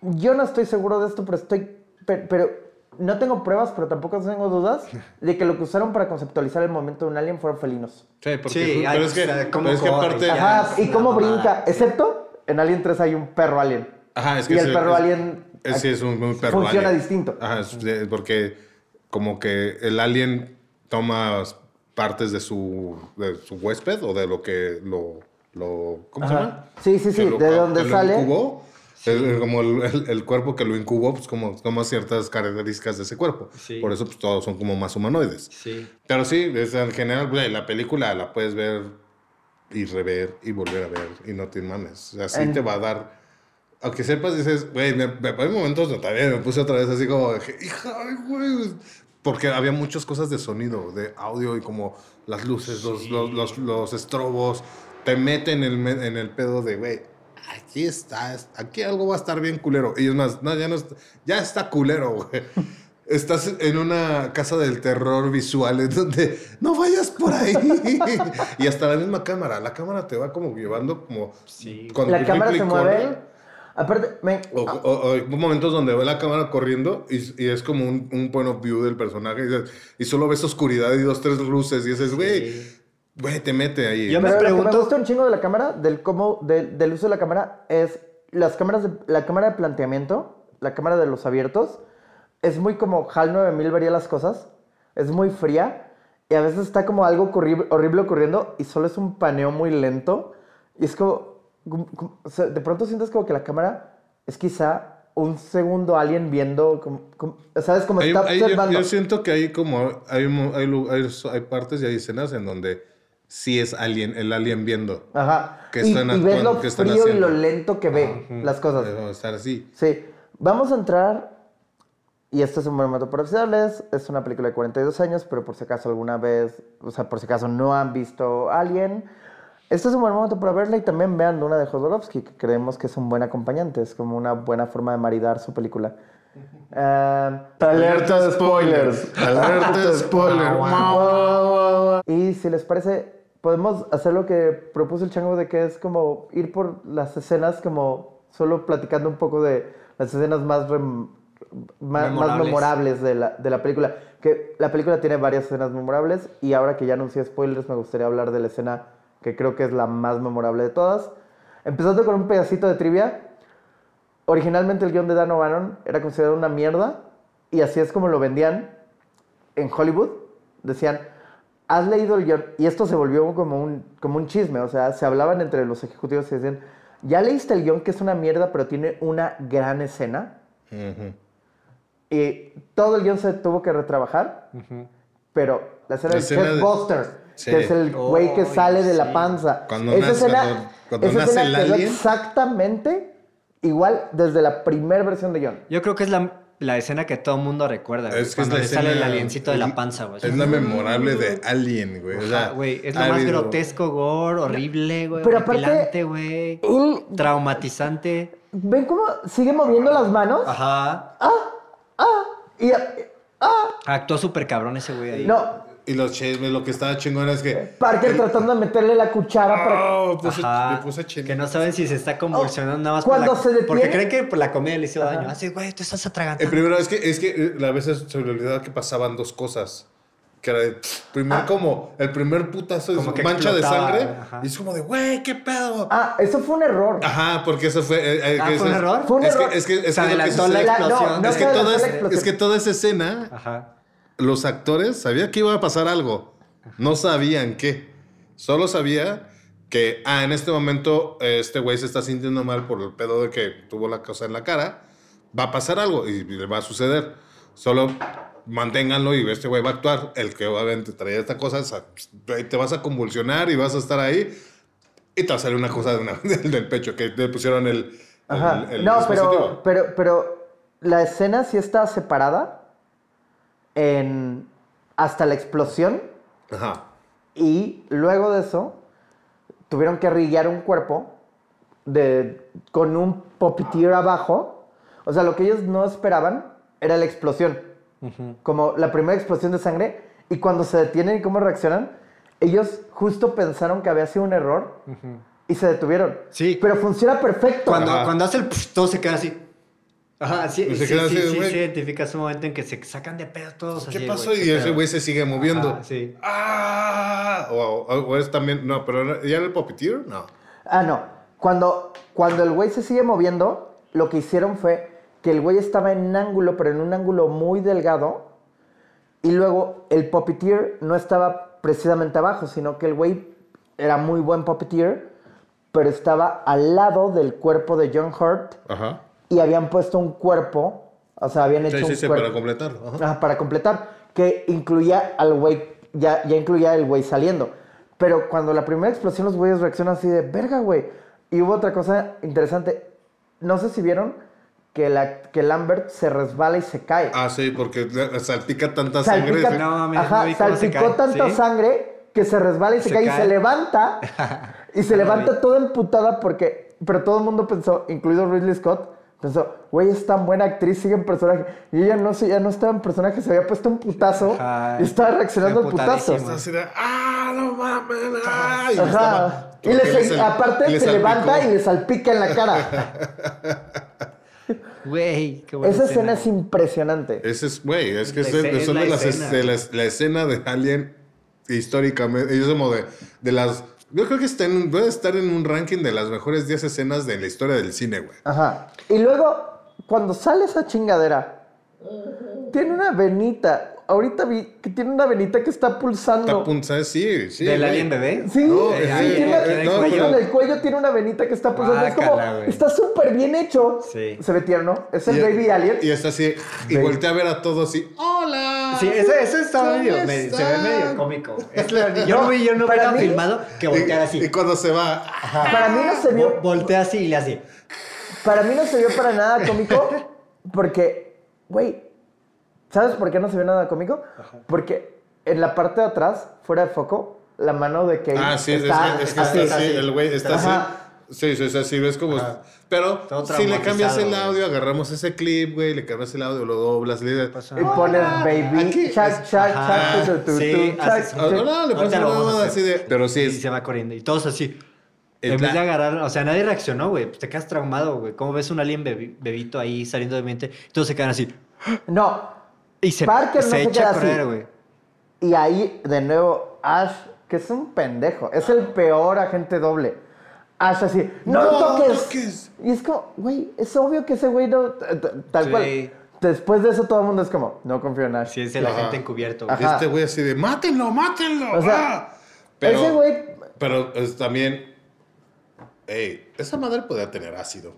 yo no estoy seguro de esto, pero estoy pero, pero no tengo pruebas, pero tampoco tengo dudas [LAUGHS] de que lo que usaron para conceptualizar el movimiento de un alien fueron felinos. Sí, porque Sí, pero es que, o sea, cómo pero es que aparte. Ajá, y cómo mamada, brinca, sí. excepto en Alien 3 hay un perro alien. Ajá, es que y el perro es- alien es- sí, es un, un perro funciona alien. distinto. Ajá, es porque como que el alien toma partes de su, de su huésped o de lo que lo. lo ¿Cómo se llama? Sí, sí, sí, lo- de donde sale. incubó. El- como el, el- el cuerpo que lo incubó, pues como toma ciertas características de ese cuerpo. Sí. Por eso, pues todos son como más humanoides. Sí. Pero sí, es, en general, güey, la película la puedes ver y rever y volver a ver y no te mames. O sea, sí En- te va a dar. Aunque sepas, dices, güey, me, me- hay momentos donde también me puse otra vez así como, dije, hija, güey. Porque había muchas cosas de sonido, de audio y como las luces, los, los, los, los estrobos, te meten en el, en el pedo de, güey, aquí está, es- aquí algo va a estar bien culero. Y es más, no, ya no está, ya está culero, güey. [LAUGHS] Estás en una casa del terror visual en donde no vayas por ahí. [LAUGHS] y hasta la misma cámara. La cámara te va como llevando como... Sí. con La cámara se mueve. Aparte, me- O, o- o hay momentos donde ve la cámara corriendo y, y es como un, un point of view del personaje y, y solo ves oscuridad y dos, tres luces y dices, güey, güey, te mete ahí. Yo me pero lo que me pregunto- gusta un chingo de la cámara, del cómo, del- del uso de la cámara, es las cámaras de, la cámara de planteamiento, la cámara de los abiertos, es muy como HAL 9000 vería las cosas, es muy fría y a veces está como algo horrible, horrible ocurriendo y solo es un paneo muy lento y es como, como- como- o sea, de pronto sientes como que la cámara es quizá un segundo alien viendo, como, como- ¿sabes? Como Hay- está hay- yo, observando. yo siento que hay como hay, hay, hay, hay partes y hay escenas en donde sí es alien, el alien viendo. Ajá. que y, están y ves actuando, lo que están frío y haciendo. lo lento que ve las cosas. Debe estar así. Sí. Vamos a entrar. Y esto es un buen momento para avisarles. Es una película de 42 años, pero por si acaso alguna vez, o sea, por si acaso no han visto Alien. Este es un buen momento para verla y también vean Duna de Jodorowsky, que creemos que es un buen acompañante. Es como una buena forma de maridar su película. Ah, [LAUGHS] alerta de spoilers. [LAUGHS] Alerta de spoiler. Y si les parece, podemos hacer lo que propuso el chango de que es como ir por las escenas, como solo platicando un poco de las escenas más, rem- más Memorables. memorables de la, de la película. Que la película tiene varias escenas memorables y ahora que ya anuncié spoilers, me gustaría hablar de la escena que creo que es la más memorable de todas. Empezando con un pedacito de trivia. Originalmente el guion de Dan O'Bannon era considerado una mierda y así es como lo vendían. en Hollywood decían, has leído el guion, y esto se volvió como un, como un chisme, o sea, se hablaban entre los ejecutivos y decían, ya leíste el guion que es una mierda, pero tiene una gran escena. Y todo el guion se tuvo que retrabajar, pero la escena La de- Buster, Sí. que es el güey que Ay, sale de la sí. panza. Cuando esa nace- escena, cuando- cuando esa nace escena el quedó alien. exactamente igual desde la primera versión de guion. Yo creo que es la, la escena que todo el mundo recuerda, güey. Es que es cuando la le sale el escena- aliencito de es- la panza, güey. Es la memorable de Alien, güey. O sea, güey, es lo más grotesco, gore, horrible, güey. Pero aparte- güey. Traumatizante. ¿Ven cómo sigue moviendo las manos? Ajá. Y, ah, Actuó súper cabrón ese güey ahí. no, Y los chismes, lo que estaba chingón es que. Parker tratando de meterle la cuchara para... Oh, puse- Ajá. le puse chisme. que no saben si se está convulsionando nada más Cuando por la, se detiene- Porque creen que por la comida le hizo daño. Así, güey, te estás El atragantando. primero es que, es que eh, a veces se me olvidaba que pasaban dos cosas. Que era de, primer como, el primer putazo Como que mancha de explotaba, sangre. ajá. Y es como de, güey, ¿qué pedo? Ah, eso fue un error. Ajá, porque eso fue. eh, eh, Ah, que ¿fue un error? Fue un es error. Que, es que, es Se que adelantó la explosión. es que toda esa escena, Ajá. Los actores sabían que iba a pasar algo. No sabían qué. Solo sabía que, ah, en este momento eh, este güey se está sintiendo mal por el pedo de que tuvo la cosa en la cara. Va a pasar algo y, le va a suceder. Solo manténganlo y este güey va a actuar. El que obviamente traía esta cosa, te vas a convulsionar y vas a estar ahí. Y te va a salir una cosa de una- [LAUGHS] del, pecho que le pusieron el. Ajá. el no, pero, pero, pero la escena sí está separada en hasta la explosión Ajá. y luego de eso tuvieron que rillar un cuerpo de, con un puppeteer abajo. O sea, lo que ellos no esperaban era la explosión. Como la primera explosión de sangre. Y cuando se detienen y cómo reaccionan, ellos justo pensaron que había sido un error y se detuvieron. Sí. Pero funciona perfecto. Cuando, Ajá. cuando hace el pf, todo se queda así. Ajá, sí, Y se sí, sí, así, sí, güey. se identifica ese momento en que se sacan de pedo todos ¿Qué así, pasó? güey, y ese güey se sigue moviendo. Ajá, sí. ¡Ah! O, o- o es también. No, pero ya en el Puppeteer, no. Ah, no. Cuando, cuando el güey se sigue moviendo, lo que hicieron fue que el güey estaba en ángulo, pero en un ángulo muy delgado. Y luego el puppeteer no estaba precisamente abajo, sino que el güey era muy buen puppeteer, pero estaba al lado del cuerpo de John Hurt Ajá. Y habían puesto un cuerpo, o sea, habían hecho Sí, sí, un sí, cuerpo. para completarlo. Ajá. Ajá, para completar, que incluía al güey, ya, ya incluía el güey saliendo. Pero cuando la primera explosión, los güeyes reaccionan así de, verga, güey. Y hubo otra cosa interesante. No sé si vieron que, la, que Lambert se resbala y se cae. Ah, sí, porque salpica tanta sangre. Salpica, sí. No, ajá, no se salpicó cae, tanta ¿sí? sangre que se resbala y se, Se cae, y cae. se levanta. [LAUGHS] y se levanta toda emputada porque... Pero todo el mundo pensó, incluido Ridley Scott, pensó, güey, es tan buena actriz, sigue en personaje. Y ella no, se- ya no estaba en personaje, se había puesto un putazo Ajá, y estaba reaccionando al putazo. Así de, ¡ah, no mames! ah", y estaba- le aparte le se salpicó. levanta y le salpica en la cara. [LAUGHS] Güey, qué buena Esa escena es impresionante. Ese es, güey, es que La es, son es de la las escena. de las- la escena de Alien históricamente. Es como de, de las. Yo creo que está en, debe estar en un ranking de las mejores 10 escenas de la historia del cine, güey. Ajá. Y luego, cuando sale esa chingadera, tiene una venita. Ahorita vi que tiene una venita que está pulsando. Está punzada, sí, sí. ¿Del alien bebé? Sí, No, sí, tiene, no, justo pero- en el cuello tiene una venita que está pulsando. es como, está súper bien hecho. Sí. Se ve tierno. Es el Y- baby alien. Y está así, y voltea a ver a todos así, ¡Hola! Sí, eso, eso está ¿Cómo medio, me- se ve medio cómico. Es la- yo no vi, yo no para hubiera mí- filmado que volteara así. Y, cuando se va, Para mí no se vio. Vo- Voltea así y le hace. Para mí no se vio para nada cómico. [LAUGHS] Porque, güey, ¿sabes por qué no se vio nada cómico? Porque en la parte de atrás, fuera de foco, la mano de Kate Ah, sí, es, está que- es que así. está así, el güey está Ajá. así. Sí, sí, sí, así, ves como... Pero si le cambias el audio, agarramos ese clip, güey, le cambias el audio, lo doblas, le dices... Y pones baby, Ajá, chat, tu, tu, sí, así. No, no, le pones una así de... Pero sí Y es... se va corriendo. Y todos así. Es En vez de agarrar, o sea, nadie reaccionó, güey. Pues te quedas traumado, güey. ¿Cómo ves un alien bebi- bebito ahí saliendo de mente? Todos se quedan así. No, Y se, Parker no se se echa queda a correr, güey. Y ahí, de nuevo, Ash, que es un pendejo. Es el peor agente doble. Ash así, no, No toques. toques. Y es como, güey, es obvio que ese güey no. Tal Sí. cual. después de eso todo el mundo es como, no confío en Ash. Sí, es el Ajá. agente encubierto. güey. Este güey así de, mátenlo, mátenlo. O sea, ah". pero, Ese güey, pero es también, ey, esa madre podía tener ácido.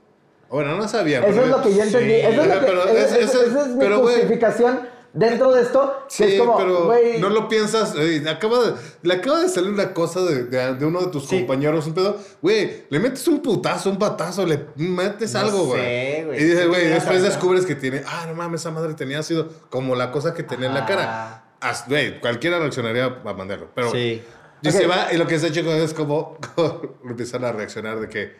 Bueno, no sabía. eso pero- es lo que yo entendí. Sí, eso es lo que, pero esa- es- esa- mi justificación dentro de esto. Sí, es como, pero güey, no lo piensas. ey, acaba de, le acaba de salir una cosa de, de- de uno de tus Sí. compañeros, un pedo. Güey, le metes un putazo, un patazo, le metes No algo, güey. Y dices, güey, después descubres que tiene. Ah, no mames, esa madre tenía ácido. Como la cosa que tenía en la cara. As- Güey, cualquiera reaccionaría a mandarlo. Pero. Sí. Y Ok. se va, y lo que está hecho es como, [LAUGHS] como empiezan a reaccionar de que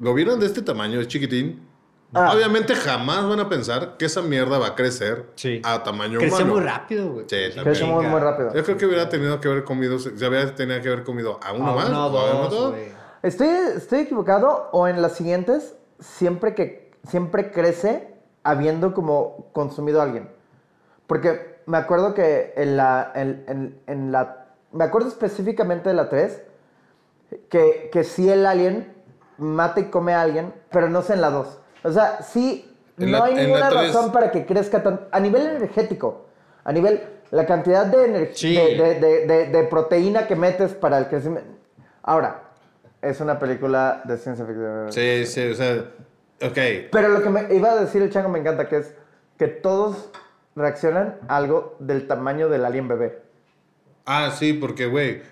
lo vieron de este tamaño, es chiquitín. Ah. Obviamente jamás van a pensar que esa mierda va a crecer Sí. a tamaño Creció humano. muy rápido, güey. Sí, crece muy, muy rápido. Yo creo que hubiera tenido que haber comido, se había tenido que haber comido a uno A más. uno o dos. ¿Estoy, ¿Estoy equivocado o en las siguientes siempre que siempre crece habiendo como consumido a alguien? Porque me acuerdo que en la, en, en- en la... Me acuerdo específicamente de la 3, que, que sí el alien mata y come a alguien, pero no sé en la 2. O sea, sí, En no la- hay ninguna razón para que crezca tan... A nivel energético, a nivel... La cantidad de, ener- Sí. de, de- de- de- de proteína que metes para el crecimiento... Ahora, es una película de ciencia ficción. Sí, sí, o sea, ok. Pero lo que me iba a decir el chango me encanta, que es que todos reaccionan a algo del tamaño del alien bebé. Ah, sí, porque, güey,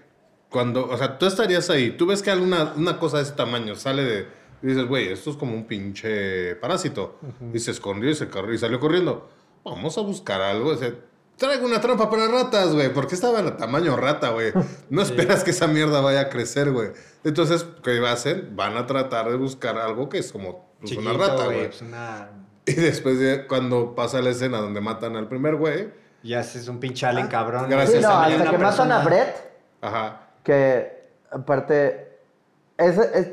cuando, o sea, tú estarías ahí, tú ves que alguna una cosa de ese tamaño sale de, y dices, güey, esto es como un pinche parásito. Y se escondió y, se corrió, y salió corriendo. Vamos a buscar algo. O sea, traigo una trampa para ratas, güey, porque estaba en tamaño rata, güey. No [LAUGHS] [LAUGHS] esperas que esa mierda vaya a crecer, güey. Entonces, ¿qué va a hacer? Van a tratar de buscar algo que es como pues, una rata, güey. pues una... [LAUGHS] Y después, de, cuando pasa la escena donde matan al primer güey, Ya es un pinche alien cabrón. gracias Sí, no, a hasta que matan a persona- Brett, ajá, que aparte, es, es-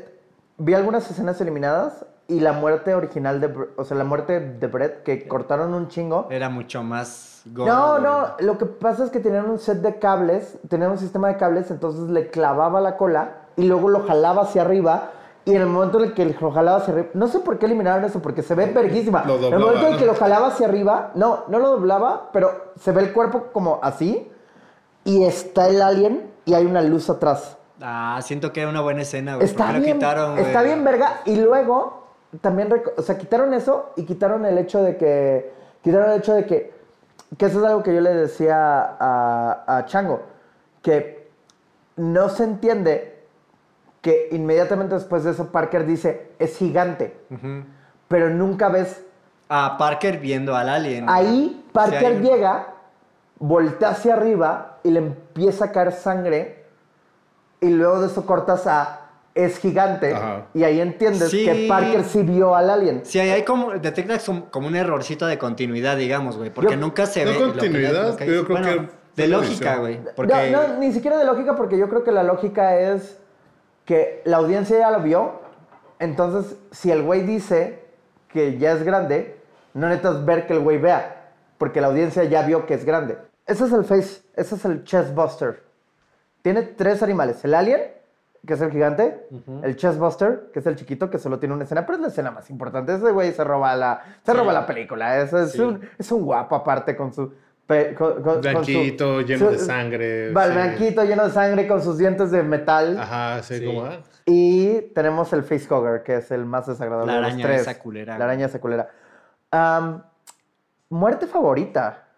vi algunas escenas eliminadas y la muerte original de, o sea, la muerte de Brett, que cortaron un chingo. Era mucho más gordo. No, no, lo que pasa es que tenían un set de cables, tenían un sistema de cables, entonces le clavaba la cola y luego lo jalaba hacia arriba. Y en el momento en el que lo jalaba hacia arriba, no sé por qué eliminaron eso, porque se ve verguísima. Lo en el momento en el que lo jalaba hacia arriba, no, no lo doblaba, pero se ve el cuerpo como así. Y está el alien y hay una luz atrás. Ah, siento que era una buena escena, güey. Está ¿Por qué lo bien, quitaron, güey? está bien verga. Y luego también, o sea, quitaron eso y quitaron el hecho de que, quitaron el hecho de que, que eso es algo que yo le decía a, a Chango, que no se entiende que inmediatamente después de eso Parker dice, es gigante, pero nunca ves, Ah, Parker viendo al alien. ahí Parker Sí, llega, voltea hacia arriba y le empieza a caer sangre y luego de eso cortas a es gigante Ajá. y ahí entiendes Sí. que Parker sí vio al alien. Sí, ahí hay como, detectas como, como un errorcito de continuidad, digamos, güey. Porque Yo- nunca se no ve. lo que- continuidad, lo que- yo creo bueno, que De lógica, güey. Porque. No, no, ni siquiera de lógica porque yo creo que la lógica es que la audiencia ya lo vio, entonces si el güey dice que ya es grande, no necesitas ver que el güey vea, porque la audiencia ya vio que es grande. Ese es el face, ese es el chest buster. Tiene tres animales, el alien, que es el gigante, el chest buster, que es el chiquito, que solo tiene una escena, pero es la escena más importante. Ese güey se roba la, se roba la película, es, es, un, es un guapo aparte con su... pe- con- con- con su- Blanquito, lleno su- de sangre. Va, sí. blanquito, lleno de sangre, con sus dientes de metal. Ajá, sí, Sí. como. ah. Y tenemos el facehugger, que es el más desagradable La de los araña tres. esa culera, La araña esa culera. Am, muerte favorita.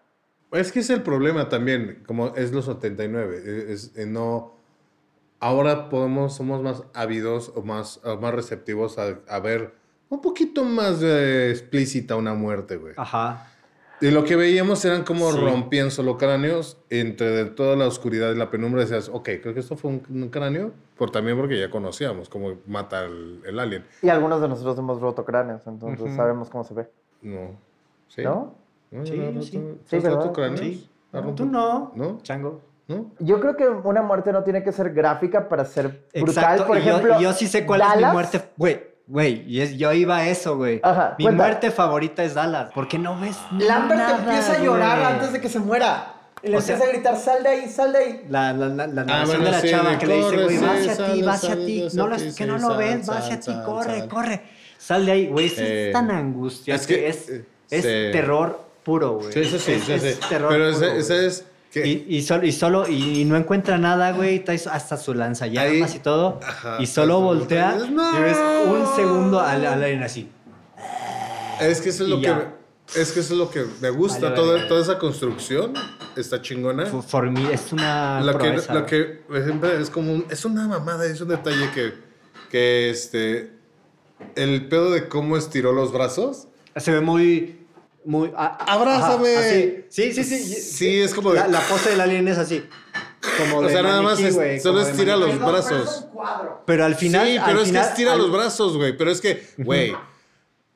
Es que es el problema también, como es los 79. eh, Es, eh, no, ahora podemos, somos más ávidos o más, o más receptivos a, a ver un poquito más eh, explícita una muerte, güey. Ajá. Y lo que veíamos eran como Sí. rompían solo cráneos entre de toda la oscuridad y la penumbra. Decías, ok, creo que esto fue un, un cráneo, por, también porque ya conocíamos cómo mata el, el alien. Y algunos de nosotros hemos roto cráneos, entonces Ujú. sabemos cómo se ve. No. ¿Sí? ¿No? ¿No? Sí, ¿No has roto- sí. ¿has Sí, Tú no. ¿No? Chango. ¿No? Yo creo que una muerte no tiene que ser gráfica para ser brutal. Exacto. Por y yo- ejemplo, y yo, sí sé cuál es mi muerte. Güey, güey. Es, yo iba a eso, güey. Mi cuenta. muerte favorita es Dallas. Porque no ves Lambert nada, empieza a llorar güey. antes de que se muera. Y le O sea- empieza a gritar, sal de ahí, sal de ahí. La, la, la, la narración Ah, bueno, de la sí, chava que le dice, corre, güey, va sí, hacia ti, va hacia ti. No lo- que sí, no lo ves, va hacia ti, corre, sal. corre. Sal de ahí, güey. eso Eh, es tan angustia es que, es, eh, es sí. terror puro, güey. Sí, sí, sí, Es- sí, es terror Pero puro, ese, es... Y, y solo, y solo, y, no encuentra nada, güey, hasta su lanzallamas y todo, Ajá, y solo voltea y ves un segundo al, al alien así. Es que eso es lo que... Es que eso es lo que me gusta, Vale, toda, vale. toda esa construcción está chingona. For, for me, es una proeza, que es como un- es una mamada, es un detalle que, que este el pedo de cómo estiró los brazos. Se ve muy... muy a- ¡Abrázame! ajá, así. Sí, sí, sí. Sí, es como de- La, la pose del alien es así. Como O de sea, nada más es- güey, solo estira maniquí. los brazos. Pero al final... sí, al pero es final- que estira al- los brazos, güey. Pero es que, güey,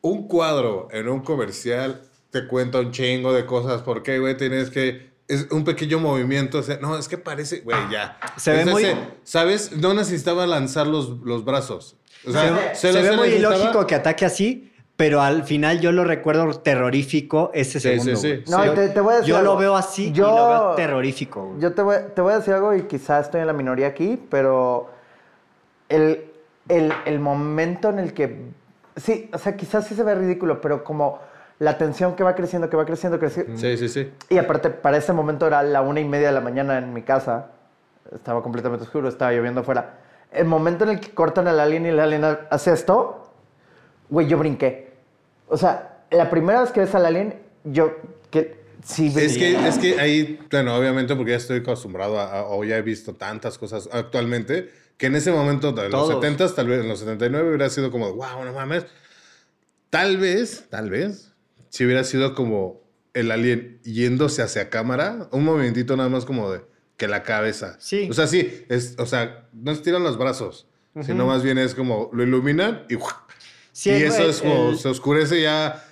un cuadro en un comercial te cuenta un chingo de cosas. ¿Por qué, güey? Tienes que. Es un pequeño movimiento. o sea, no, es que parece. Güey, ya. Se ve Es muy- ¿Sabes? No necesitaba lanzar los, los brazos. O sea, se, lo- ve muy ilógico que ataque así, pero al final yo lo recuerdo terrorífico ese Sí, segundo. sí, sí. güey. No, te- te voy a decir yo lo algo. veo así Yo- y lo veo terrorífico. güey. Yo te voy, te voy a decir algo y quizás estoy en la minoría aquí, pero el, el, el momento en el que... Sí, o sea, quizás sí se ve ridículo, pero como la tensión que va creciendo, que va creciendo, creciendo. Sí, sí, sí. Y aparte, para ese momento era la una y media de la mañana en mi casa. Estaba completamente oscuro, estaba lloviendo afuera. El momento en el que cortan al alien y el alien hace esto, güey, yo brinqué. O sea, la primera vez que ves al alien, yo que sí Es brinqué. que, es que ahí, bueno, obviamente porque ya estoy acostumbrado a, a- o ya he visto tantas cosas actualmente, que en ese momento, de los Todos. 70 tal vez en los 79 hubiera sido como, wow, no mames. Tal vez, tal vez, si hubiera sido como el alien yéndose hacia cámara, un movimentito nada más como de que la cabeza. Sí. O sea, sí, es, o sea, no estiran los brazos, sino más bien es como lo iluminan y, Sí, y el- eso es como, el- se oscurece ya.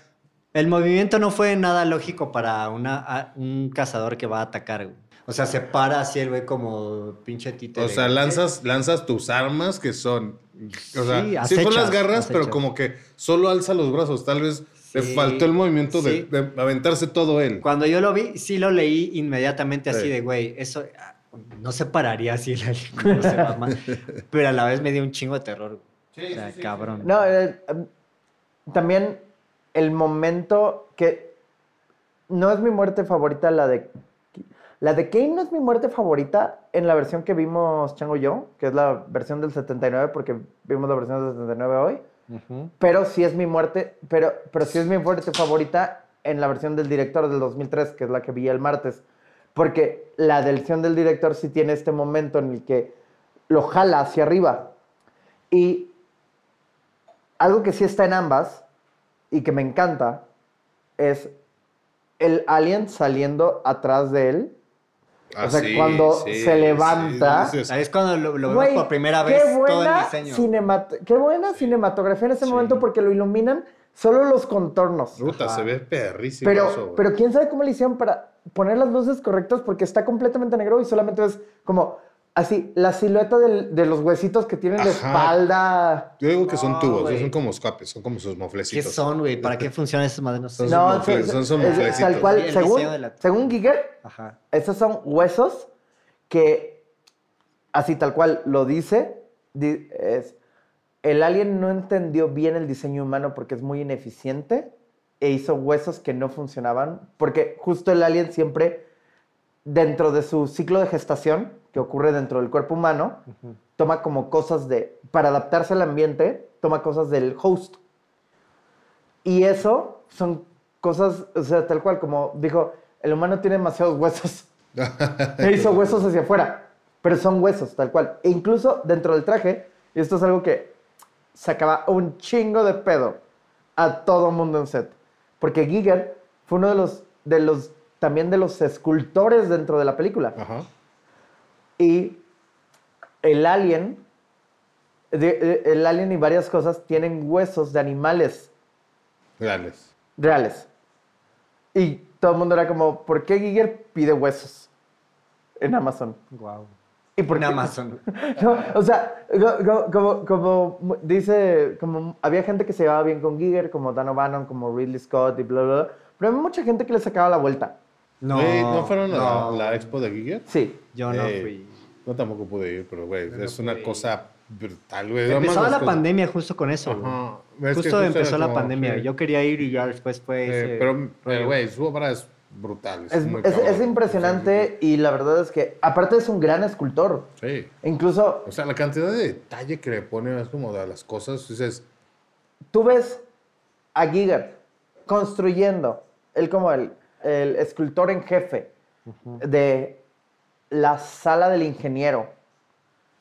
El movimiento no fue nada lógico para una, un cazador que va a atacar. güey. O sea, se para así el güey como pinche títere. O sea, lanzas, lanzas tus armas que son. O sea, Sí, sí, son acechas, las garras, pero acechas. como que solo alza los brazos. Tal vez le Sí, faltó el movimiento de- sí. de, aventarse todo él. Cuando yo lo vi, sí lo leí inmediatamente así Sí. de, güey, eso ah, no se pararía así [LAUGHS] se va mal. Pero a la vez me dio un chingo de terror. O sea, cabrón. No, eh, también el momento que no es mi muerte favorita la de la de Kane no es mi muerte favorita en la versión que vimos Chango y yo, que es la versión del 79 porque vimos la versión del 79 hoy, Ujú. pero sí es mi muerte, pero pero sí es mi muerte favorita en la versión del director del 2003, que es la que vi el martes, porque la versión del director sí tiene este momento en el que lo jala hacia arriba y algo que sí está en ambas y que me encanta es el alien saliendo atrás de él. o sea, Ah, sí, cuando sí, se levanta. sí, es cuando lo, lo vemos por primera qué vez todo el buena diseño. cinemat- qué buena cinematografía en ese momento porque lo iluminan solo los contornos. Puta, se ve perrísimo Pero, eso, pero quién sabe cómo le hicieron para poner las luces correctas porque está completamente negro y solamente ves como así la silueta del- de los huesitos que tienen de Ajá. espalda. Yo digo que son No, tubos, güey. son como escapes, son como sus ¿Qué moflecitos. son, güey? ¿Para qué funcionan esos madres? Son No, sus mofle- se- son es- moflecitos. tal cual, el según, diseño de la- según Giger, Ajá. esos son huesos que, así tal cual lo dice, di- es, el alien no entendió bien el diseño humano porque es muy ineficiente e hizo huesos que no funcionaban, porque justo el alien siempre, dentro de su ciclo de gestación, que ocurre dentro del cuerpo humano, toma como cosas de, para adaptarse al ambiente, toma cosas del host. Y eso son cosas, o sea, tal cual, como dijo, el humano tiene demasiados huesos. [LAUGHS] E hizo huesos hacia afuera, pero son huesos, tal cual. E incluso dentro del traje, y esto es algo que sacaba un chingo de pedo a todo mundo en set. Porque Giger fue uno de los, de los, también de los escultores dentro de la película. Ajá. Y el alien, de- de- el alien y varias cosas tienen huesos de animales Reales. reales. Y todo el mundo era como, ¿por qué Giger pide huesos en Amazon? Wow. ¿Y por En qué? Amazon. [LAUGHS] No, o sea, como, como dice, como había gente que se llevaba bien con Giger, como Dan O'Bannon, como Ridley Scott y bla, bla, bla. Pero había mucha gente que le sacaba la vuelta. No. ¿no fueron a no. la, la expo de Giger? Sí. Yo no Eh, fui. Yo tampoco pude ir, pero güey, no es una cosa brutal, güey. Las la cosas- pandemia justo con eso. güey. Justo justo empezó la como, pandemia. sí. Yo quería ir y ya después fue Eh, pero, güey, su obra es brutal. Es, Es, muy es- cabrón. es impresionante y la verdad es que, aparte es un gran escultor. Sí. Incluso O sea, la cantidad de detalle que le pone es como de las cosas. Dices, tú ves a Giger construyendo, él como el, el escultor en jefe de la sala del ingeniero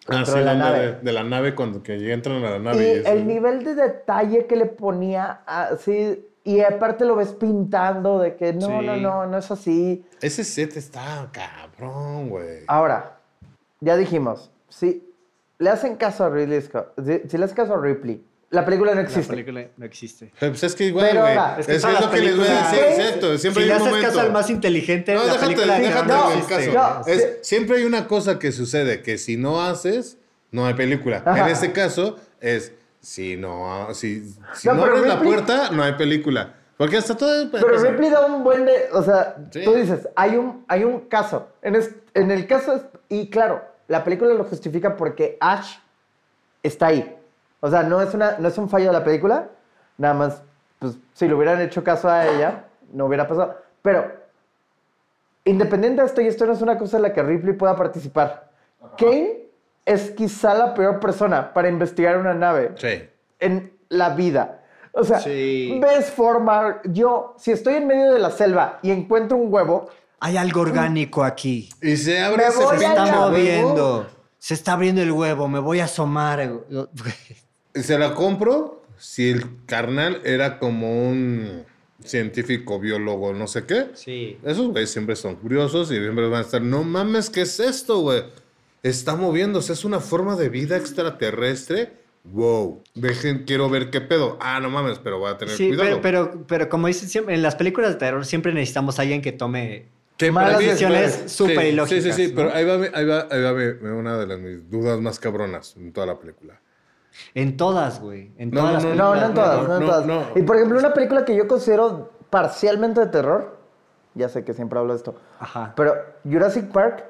ah, sí, de la nave. De, de la nave cuando que entran a la nave. y el nivel de detalle que le ponía así, y aparte lo ves pintando de que no, Sí. no, no, no es así. Ese set está cabrón, güey. Ahora, ya dijimos, si le hacen caso a Ridley Scott, si, si le hacen caso a Ripley, la película no La existe. película no existe. Pues es que igual, Pero güey. Es, Es que es todas lo que les voy a decir, Sí. exacto. Siempre si le hay un haces momento. caso al más inteligente, No, la déjate, película déjate no del existe. caso. No, Es- sí. Siempre hay una cosa que sucede, que si no haces, no hay película. Ajá. En este caso, es si no, si, si No, no, abres la Ripley- puerta, no hay película. Porque hasta todo... Pero Ripley da un buen de, o sea, Sí. tú dices, hay un, hay un caso. En, es- en el caso, es- y claro, la película lo justifica porque Ash está ahí. O sea, no es, una, no es un fallo de la película, nada más, pues si le hubieran hecho caso a ella, no hubiera pasado. Pero, independiente de esto, y esto no es una cosa en la que Ripley pueda participar, Kane es quizá la peor persona para investigar una nave Sí. en la vida. O sea, Sí. ves forma. Yo, si estoy en medio de la selva y encuentro un huevo, Hay algo orgánico aquí. Y se abre Se está moviendo. Se está abriendo el huevo. Me voy a asomar. [LAUGHS] Se la compro si el carnal era como un científico, biólogo, no sé qué. Sí. Esos güeyes siempre son curiosos y siempre van a estar, no mames, ¿qué es esto, güey? Está moviéndose, es una forma de vida extraterrestre. Wow. Dejen, quiero ver qué pedo. Ah, no mames, pero voy a tener Sí, cuidado. pero, pero, pero como dicen siempre, en las películas de terror siempre necesitamos a alguien que tome Que Malas decisiones sí, súper Sí, ilógicas. sí, sí, ¿no? pero ahí va, ahí va, ahí va una de las mis dudas más cabronas en toda la película. En todas, güey. En No, todas las no, no, no en todas, no, en no, todas. no. Y por ejemplo, una película que yo considero parcialmente de terror, ya sé que siempre hablo de esto, Ajá. pero Jurassic Park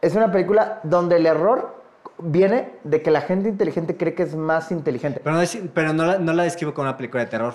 es una película donde el error viene de que la gente inteligente cree que es más inteligente. Pero, no, es- pero no, la, no la describo como una película de terror.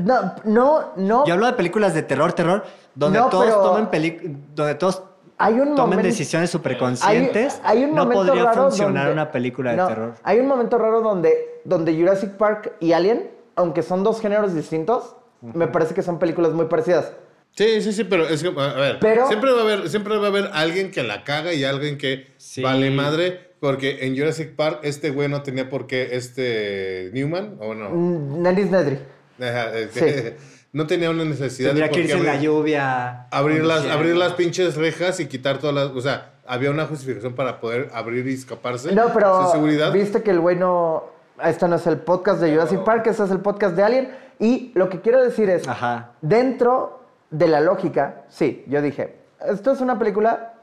No, no, no. Yo hablo de películas de terror, terror, donde No, todos pero- tomen peli- donde todos Hay un tomen momento- decisiones superconscientes. Hay, hay un no momento podría raro funcionar donde- una película de No, terror. Hay un momento raro donde, donde Jurassic Park y Alien, aunque son dos géneros distintos, me parece que son películas muy parecidas. Sí, sí, sí, pero es que, a ver, Pero- siempre, va a haber, siempre va a haber alguien que la caga y alguien que Sí. vale madre, porque en Jurassic Park este güey no tenía por qué, este Newman, o no, Mm, Dennis Nedry. Ajá, este, [LAUGHS] no tenía una necesidad Tendría de que irse en la abrir, lluvia. abrir las, abrir las pinches rejas y quitar todas las, o sea, había una justificación para poder abrir y escaparse. No, pero sin seguridad. viste que el güey no... Este no es el podcast de Jurassic Park, este es el podcast de Alien. Y lo que quiero decir es, Ajá. dentro de la lógica, sí, yo dije, esto es una película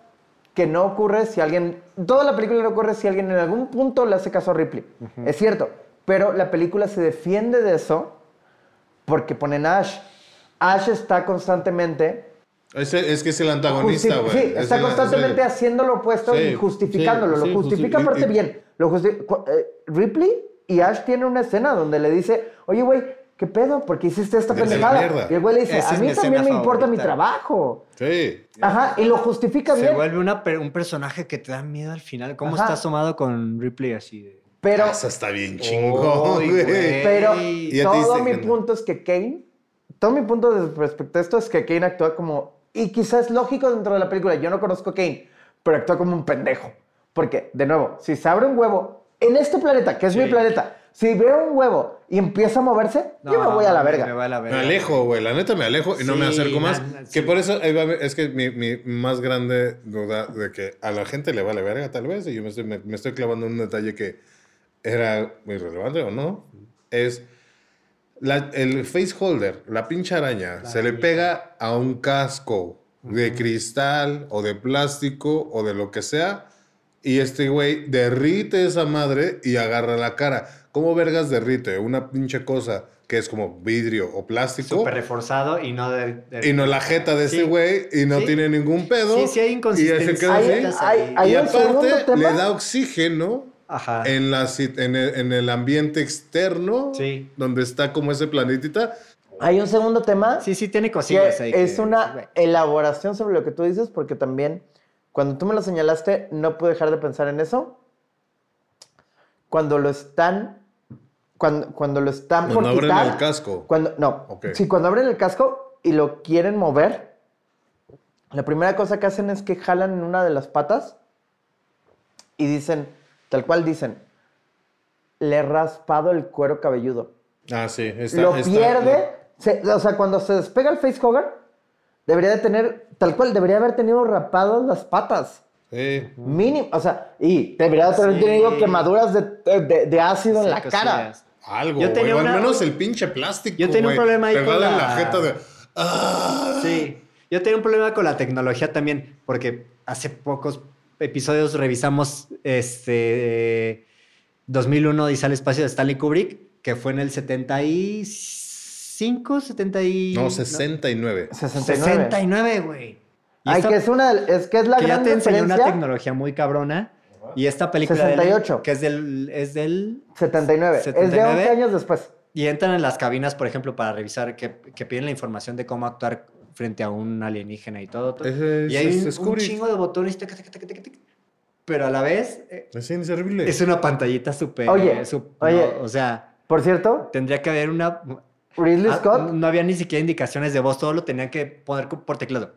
que no ocurre si alguien... Toda la película no ocurre si alguien en algún punto le hace caso a Ripley. Es cierto, pero la película se defiende de eso porque ponen Ash. Ash está constantemente... Es que es el antagonista, güey. Sí, Es está el- constantemente es el- haciendo lo opuesto Sí, y justificándolo. sí, sí, lo justifica justi- y- aparte y- bien. Lo justi- eh, Ripley y Ash tienen una escena donde le dice, oye, güey, ¿qué pedo? ¿Por qué hiciste esta pendejada? Y el güey le dice, Esa a mí también me importa mi trabajo. Sí. Ajá, y lo justifica Se bien. vuelve una per- un personaje que te da miedo al final. ¿Cómo Ajá. está asomado con Ripley así de... Pero, Esa está bien chingón, güey. pero todo mi punto es que Kane, todo mi punto de respecto a esto es que Kane actúa como, y quizás es lógico dentro de la película, yo no conozco a Kane, pero actúa como un pendejo. Porque, de nuevo, si se abre un huevo en este planeta, que es mi planeta, si veo un huevo y empieza a moverse, yo me voy a la verga. Me voy a la Me verga. alejo, güey. La neta me alejo y no me Sí, acerco más. na- na- Que sí. por eso es que mi, mi más grande duda de que a la gente le vale verga, tal vez, y yo me estoy, me, me estoy clavando en un detalle que era muy relevante o no, es la- el face holder, la pinche araña, se le pega a un casco de cristal o de plástico o de lo que sea. Y este güey derrite esa madre y agarra la cara. ¿Cómo vergas derrite una pinche cosa que es como vidrio o plástico? Súper reforzado y no de... de- Y no la jeta de ese güey y no Sí. tiene ningún pedo. Sí, sí hay Y ya se queda Hay- así. inconsistencias hay- ahí. hay y aparte le da oxígeno Ajá. en, la, en, el, en el ambiente externo, Sí. donde está como ese planetita. Hay un segundo tema Sí, sí, tiene que cosillas ahí. es que- una elaboración sobre lo que tú dices, porque también cuando tú me lo señalaste, no pude dejar de pensar en eso. Cuando lo están, cuando, cuando lo están Cuando por abren quitar, el casco. Cuando, no, Ok. sí, cuando abren el casco y lo quieren mover, la primera cosa que hacen es que jalan en una de las patas y dicen, tal cual dicen, le he raspado el cuero cabelludo Ah, sí. Está, lo está- pierde. se- o sea, cuando se despega el facehugger, debería de tener, tal cual, debería haber tenido rapadas las patas. Sí. Mínimo. O sea, y debería de haber Sí. tenido quemaduras de, de- de ácido en la cara. cosillas. Algo, Yo tenía güey, o una- al menos el pinche plástico, Yo tenía un problema ahí con la- la jeta de... ¡Ah! Sí, yo tenía un problema con la tecnología también, porque hace pocos episodios revisamos este 2001 Dice al espacio de Stanley Kubrick, que fue en el 75, 70 y... No, 69. 69. 69, güey. Y Ay, esta- que es una, es que es la que ya gran te enseñó una tecnología muy cabrona. Y esta película de- 68. que es del, es del 79. Es de 79. 11 años después. Y entran en las cabinas, por ejemplo, para revisar, que, que piden la información de cómo actuar frente a un alienígena y todo. todo. Ese es- y hay es- un, es un Kubrick. chingo de botones, tac, tac, tac, tac, tac, pero a la vez eh, Es inservible. es una pantallita súper... Oye, oye. no, o sea, Por cierto, tendría que haber una... Ridley ah, Scott. no había ni siquiera indicaciones de voz, todo lo tenían que poner por teclado.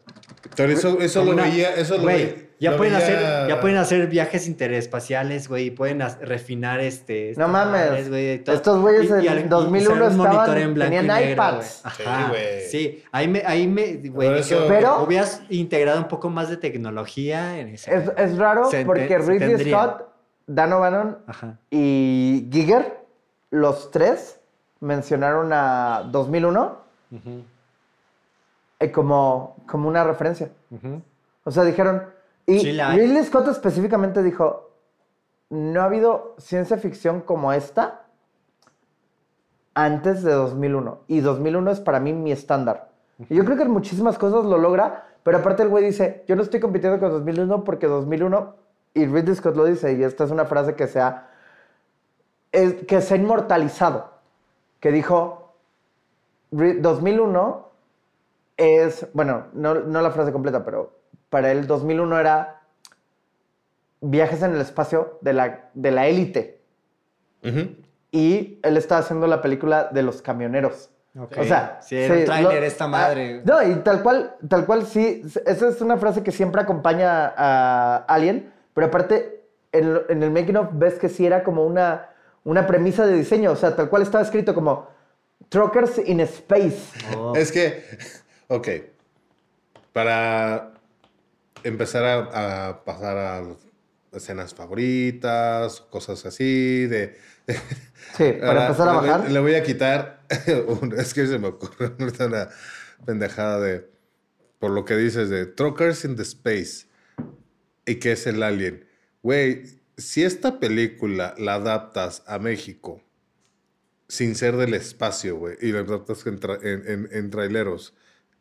Pero eso, eso lo una- veía... Eso lo Güey, ve- ya lo pueden veía- hacer ya pueden hacer viajes interespaciales, güey, y pueden refinar este No mames. güey, y. Estos güeyes Y- y en y 2001 usar un monitor estaban- en y tenían negro, iPads. Sí, Ajá, güey. Sí, ahí me ahí me güey, eso- Pero- hubieras integrado un poco más de tecnología en ese. Es, es raro Se porque Ridley. Scott, Dan O'Bannon y Giger, los tres mencionaron a 2001 eh, como, como una referencia. O sea, dijeron. Y Sí la hay. Ridley Scott específicamente dijo: No ha habido ciencia ficción como esta antes de 2001. Y 2001 es para mí mi estándar. Y yo creo que en muchísimas cosas lo logra, pero aparte el güey dice: Yo no estoy compitiendo con 2001 porque 2001. Y Ridley Scott lo dice, y esta es una frase que se ha, es- que se ha inmortalizado. Que dijo: "Ri- 2001 es, bueno, no, no la frase completa, pero para él 2001 era viajes en el espacio de la, de la élite. Y él estaba haciendo la película de los camioneros. Ok. O sea, Sí, era un tráiler lo- esta madre. ah, no, y tal cual, tal cual sí, esa es una frase que siempre acompaña a Alien, pero aparte en, en el making of ves que sí era como una, una premisa de diseño, o sea, tal cual estaba escrito como Truckers in Space. Oh. Es que, ok, para empezar a, a pasar a escenas favoritas, cosas así, de... Sí, para Ahora, empezar a le bajar. Le voy a quitar, [LAUGHS] un- es que se me ocurre [LAUGHS] una pendejada de, por lo que dices, de Truckers in the Space, y que es el alien. Güey, si esta película la adaptas a México, sin ser del espacio, güey, y la adaptas en, tra- en, en- en traileros,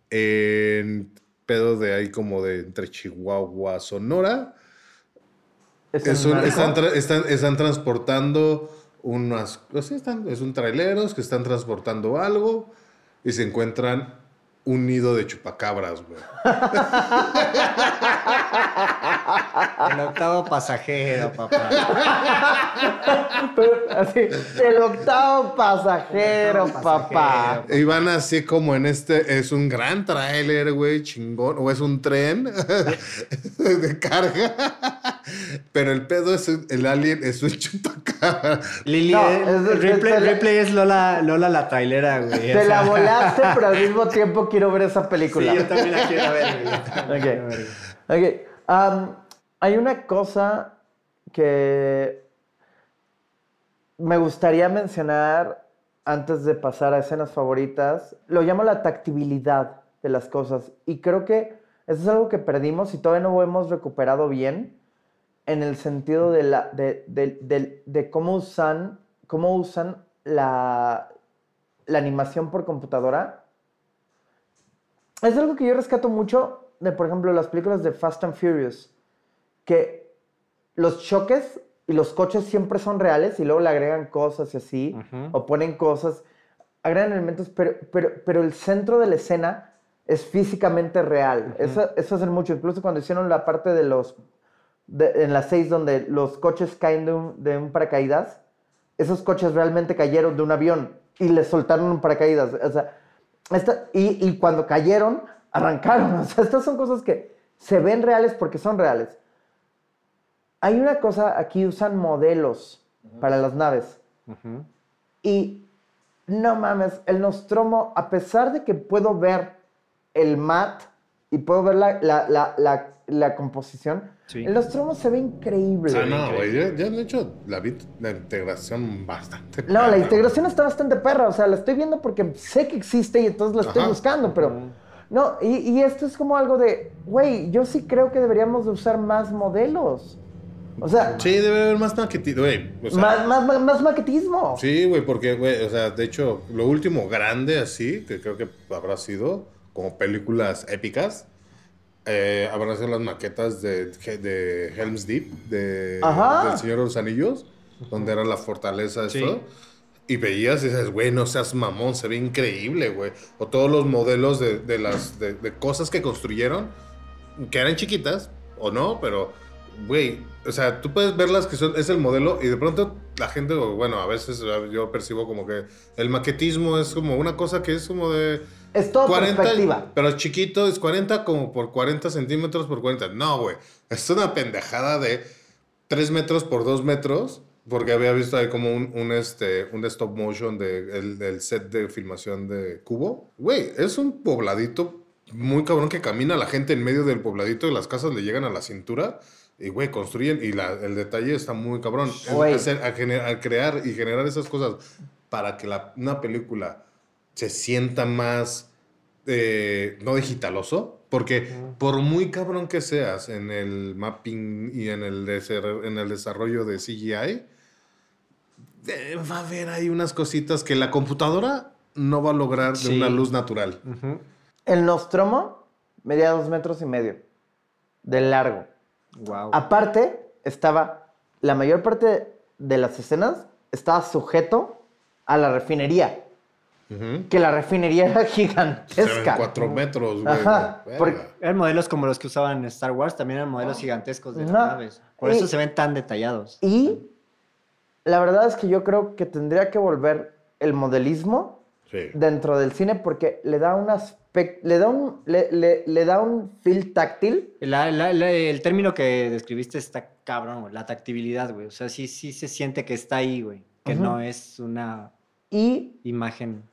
en pedo de ahí como de entre Chihuahua, Sonora, Es es un un- narco. están, tra- están- están transportando unas... pues están, es un traileros que están transportando algo y se encuentran un nido de chupacabras, güey. El octavo pasajero, papá. Pero, así, el octavo pasajero, papá. Y van así como en este, es un gran tráiler, güey, chingón, o es un tren [LAUGHS] de carga. Pero el pedo es, un- el alien es un chupacabras. Lili, No, eh, es- es- Ripley, es- Ripley es Lola, Lola la trailera, güey. Te la volaste, pero al mismo [LAUGHS] tiempo quiero ver esa Sí, película. yo también la quiero ver, güey. yo [LAUGHS] también la quiero ver, güey. Ok. am, hay una cosa que me gustaría mencionar antes de pasar a escenas favoritas. Lo llamo la tactibilidad de las cosas. Y creo que eso es algo que perdimos y todavía no hemos recuperado bien en el sentido de, la, de, de- de- cómo usan, cómo usan la, la animación por computadora. Es algo que yo rescato mucho de, por ejemplo, las películas de Fast and Furious, que los choques y los coches siempre son reales y luego le agregan cosas y así, o ponen cosas, agregan elementos, pero, pero, pero el centro de la escena es físicamente real. Eso, eso hacen mucho, incluso cuando hicieron la parte de los, de- en las seis donde los coches caen de un, de un paracaídas, esos coches realmente cayeron de un avión y les soltaron un paracaídas. O sea, esta- y, y cuando cayeron, arrancaron. [LAUGHS] O sea, estas son cosas que se ven reales porque son reales. Hay una cosa, aquí usan modelos para las naves. Y no mames, el Nostromo, a pesar de que puedo ver el mat y puedo ver la, la, la, la, la composición, Sí. el Nostromo se ve increíble. Ah, no, güey. Ya, ya han hecho la, la integración bastante. No, la perra, integración está bastante perra. O sea, la estoy viendo porque sé que existe y entonces la estoy Ajá. buscando, pero. No, y, y esto es como algo de. Güey, yo sí creo que deberíamos de usar más modelos. O sea, Sí, debe haber más maquetismo, güey. O sea, más, más, más, más maquetismo. Sí, güey, porque, güey, o sea, de hecho, lo último grande así, que creo que habrá sido, como películas épicas, eh, habrán sido las maquetas de, de Helm's Deep, de, del Señor de los Anillos, donde era la fortaleza, Sí. esto. Y veías y dices, güey, no seas mamón, se ve increíble, güey. O todos los modelos de, de las de, de cosas que construyeron, que eran chiquitas, o no, pero, güey, o sea, tú puedes verlas que son, es el modelo y de pronto la gente, bueno, a veces yo percibo como que el maquetismo es como una cosa que es como de... Es todo perspectiva. Pero es chiquito, es 40 como por 40 centímetros por 40. No, güey, es una pendejada de 3 metros por 2 metros. Porque había visto ahí como un, un, este, un stop motion de, el- del set de filmación de Cubo. Güey, es un pobladito muy cabrón que camina la gente en medio del pobladito y las casas le llegan a la cintura. Y, güey, construyen y la- el detalle está muy cabrón. Hacer- a, gener- a crear y generar esas cosas para que la- una película se sienta más eh, no digitaloso. Porque por muy cabrón que seas en el mapping y en el, en el desarrollo de CGI, eh, va a haber ahí unas cositas que la computadora no va a lograr de Sí. una luz natural. El Nostromo medía dos metros y medio de largo. Wow. Aparte, estaba. La mayor parte de las escenas estaba sujeto a la refinería. Que la refinería era gigantesca. cuatro metros, güey. Ajá, porque- Eran modelos como los que usaban en Star Wars, también eran modelos gigantescos de las naves. Por Y- eso se ven tan detallados. Y la verdad es que yo creo que tendría que volver el modelismo Sí. dentro del cine porque le da un aspecto, le da un, le, le- le da un feel táctil. La- la- la- el término que describiste está cabrón, güey. La tactibilidad, güey. O sea, sí, sí se siente que está ahí, güey. Que no es una Y, imagen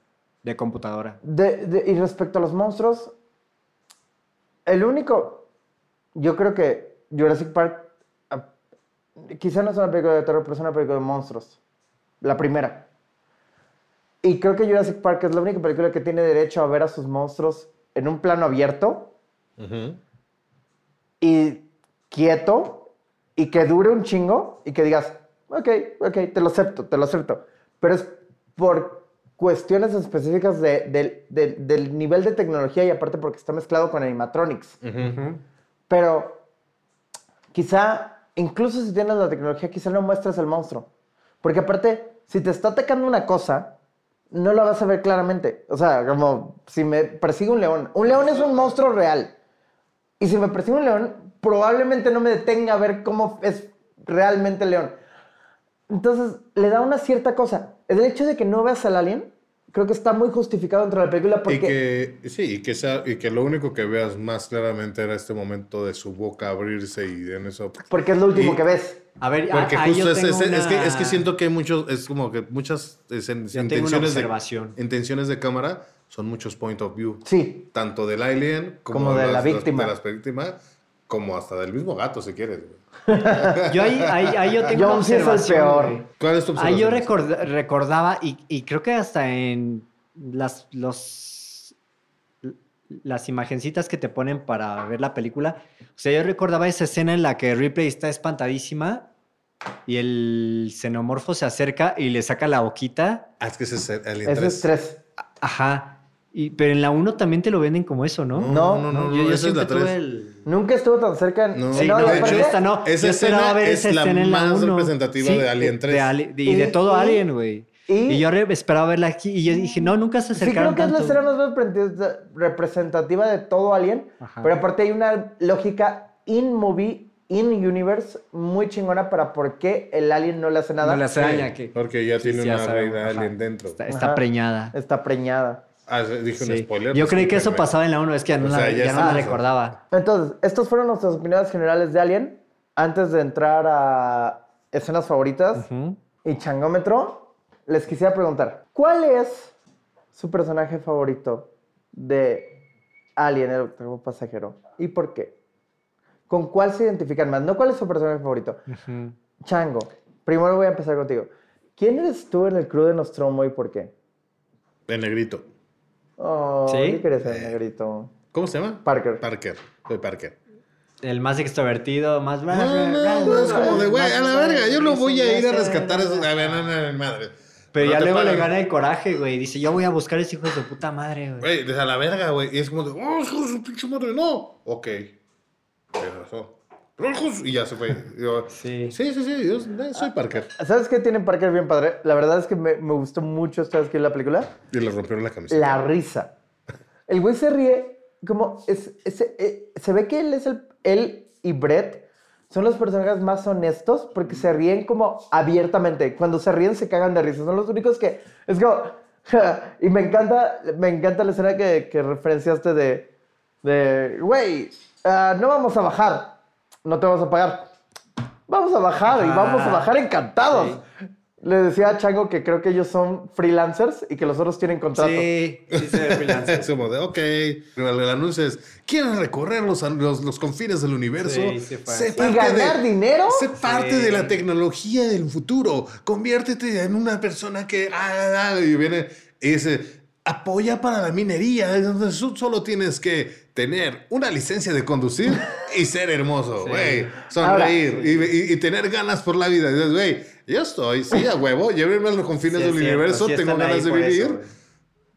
de computadora. de- de- y respecto a los monstruos, el único, yo creo que Jurassic Park, ah, quizá no es una película de terror, pero es una película de monstruos. La primera. Y creo que Jurassic Park es la única película que tiene derecho a ver a sus monstruos en un plano abierto Ujú. y quieto y que dure un chingo y que digas, ok, ok, te lo acepto, te lo acepto. Pero es por cuestiones específicas de- del- nivel de tecnología y aparte porque está mezclado con animatronics. Pero quizá, incluso si tienes la tecnología, quizá no muestres el monstruo. Porque aparte, si te está atacando una cosa, no la vas a ver claramente. O sea, como si me persigue un león. Un león es un monstruo real. Y si me persigue un león, probablemente no me detenga a ver cómo es realmente el león. Entonces, le da una cierta cosa. El hecho de que no veas al alien, creo que está muy justificado dentro de la película Y porque... que, sí, y que, sea, y que lo único que veas más claramente era este momento de su boca abrirse y en eso. Porque es lo último Y- que ves. A ver, Porque a- justo yo es, tengo es- es que, una- es que siento que hay muchos, es como que muchas es, una intenciones, de, observación. intenciones de cámara son muchos point of view. Sí. Tanto del alien como, Como de la las- víctima. de las víctimas, como hasta del mismo gato, si quieres. [LAUGHS] Yo ahí, ahí, ahí yo tengo una es el observación. peor. güey. ¿Cuál es tu Ahí yo recorda- recordaba, y, y creo que hasta en las, los, las imagencitas que te ponen para ver la película, o sea, yo recordaba esa escena en la que Ripley está espantadísima y el xenomorfo se acerca y le saca la boquita. Ah, es que ese es el Alien Ese 3. es tres. Ajá. Y, pero en la 1 también te lo venden como eso, ¿no? No, no, no, yo, yo esa es la tuve tres. el... Nunca estuvo tan cerca en... No, Sí, no, no, de hecho esta no. esa escena ver es esa la escena en la más 1. representativa de Alien 3. de Ali- y, Y- de todo y- Alien, güey. y- Y, yo esperaba verla aquí y yo dije, no, nunca se Sí, creo acercaron que es la tanto. escena más represent- representativa de todo Alien. Ajá. Pero aparte hay una lógica in-movie, in-universe muy chingona para por qué el Alien no le hace nada. No le hace daño, que Porque ya Sí, tiene sí, ya una sabemos, reina ajá. alien dentro. está, preñada. Está preñada. Ah, dije un Sí. spoiler. Yo creí que eso pasaba en la 1, es que ya no, O la, sea, ya ya no la recordaba. Entonces, estos fueron nuestras opiniones generales de Alien. Antes de entrar a escenas favoritas Ujú. y changómetro, les quisiera preguntar, ¿cuál es su personaje favorito de Alien, el octavo pasajero? ¿Y por qué? ¿Con cuál se identifican más? No cuál es su personaje favorito. Ujú. Chango, primero voy a empezar contigo. ¿Quién eres tú en el crew de Nostromo y por qué? El negrito. Oh, ¿Sí? ¿qué quieres ser, negrito? ¿Cómo se llama? Parker. Parker. Soy Parker. El más extrovertido, más... No, no, es como de, güey, a la verga, yo no voy a ir a rescatar a esos... A ver, no, no, no, madre. Pero No ya luego le gana el coraje, güey. Dice, yo voy a buscar a ese hijo de su puta madre, güey. Güey, desde a la verga, güey. Y es como de, oh, hijo de su pinche madre, no. Ok. Tienes razón. Y ya se fue. Yo, Sí. sí, sí, sí, yo soy Parker. ¿Sabes qué tiene Parker bien padre? La verdad es que me, me gustó mucho esta vez que la película. Y le rompieron la camiseta. La risa. El güey se ríe como... Es, es- eh, se ve que él es el... Él y Brett son los personajes más honestos porque se ríen como abiertamente. Cuando se ríen se cagan de risa. Son los únicos que... Es como... y me encanta, me encanta la escena que, que referenciaste de... De... Güey, ah, no vamos a bajar. No te vamos a pagar. Vamos a bajar y vamos a bajar encantados. Le decía a Chango que creo que ellos son freelancers y que los otros tienen contrato. Sí, sí se ve freelancer. [LAUGHS] Es como de, ok. Pero el anuncio es, ¿quieren recorrer los, los, los confines del universo? Sí, sí fue. Sé ¿Y parte ganar dinero? Sé parte Sí. de la tecnología del futuro. Conviértete en una persona que... ah, ah, ah, y viene y dice, apoya para la minería. Entonces tú solo tienes que tener una licencia de conducir y ser hermoso, Sí. güey. Sonreír y, y- y tener ganas por la vida. Dices, güey, yo estoy, sí, a huevo. Llévenme a los confines Sí, del cierto, universo. sí tengo ganas de eso, vivir. güey.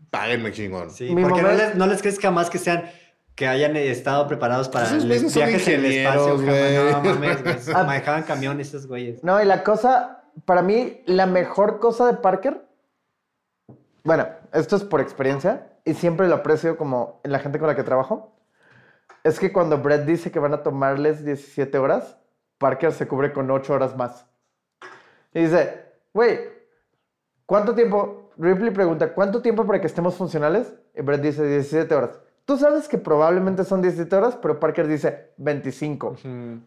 Páguenme chingón. Sí, Mi porque no les, no les crees jamás que sean que hayan estado preparados para Esos los viajes en el espacio. jamás. No güey. mames, güey. [LAUGHS] Manejaban camiones esos güeyes. No, y la cosa, para mí, la mejor cosa de Parker, bueno, esto es por experiencia y siempre lo aprecio como en la gente con la que trabajo, es que cuando Brett dice que van a tomarles 17 horas, Parker se cubre con 8 horas más. Y dice, güey, ¿cuánto tiempo? Ripley pregunta, ¿cuánto tiempo para que estemos funcionales? Y Brett dice 17 horas. Tú sabes que probablemente son 17 horas, pero Parker dice 25.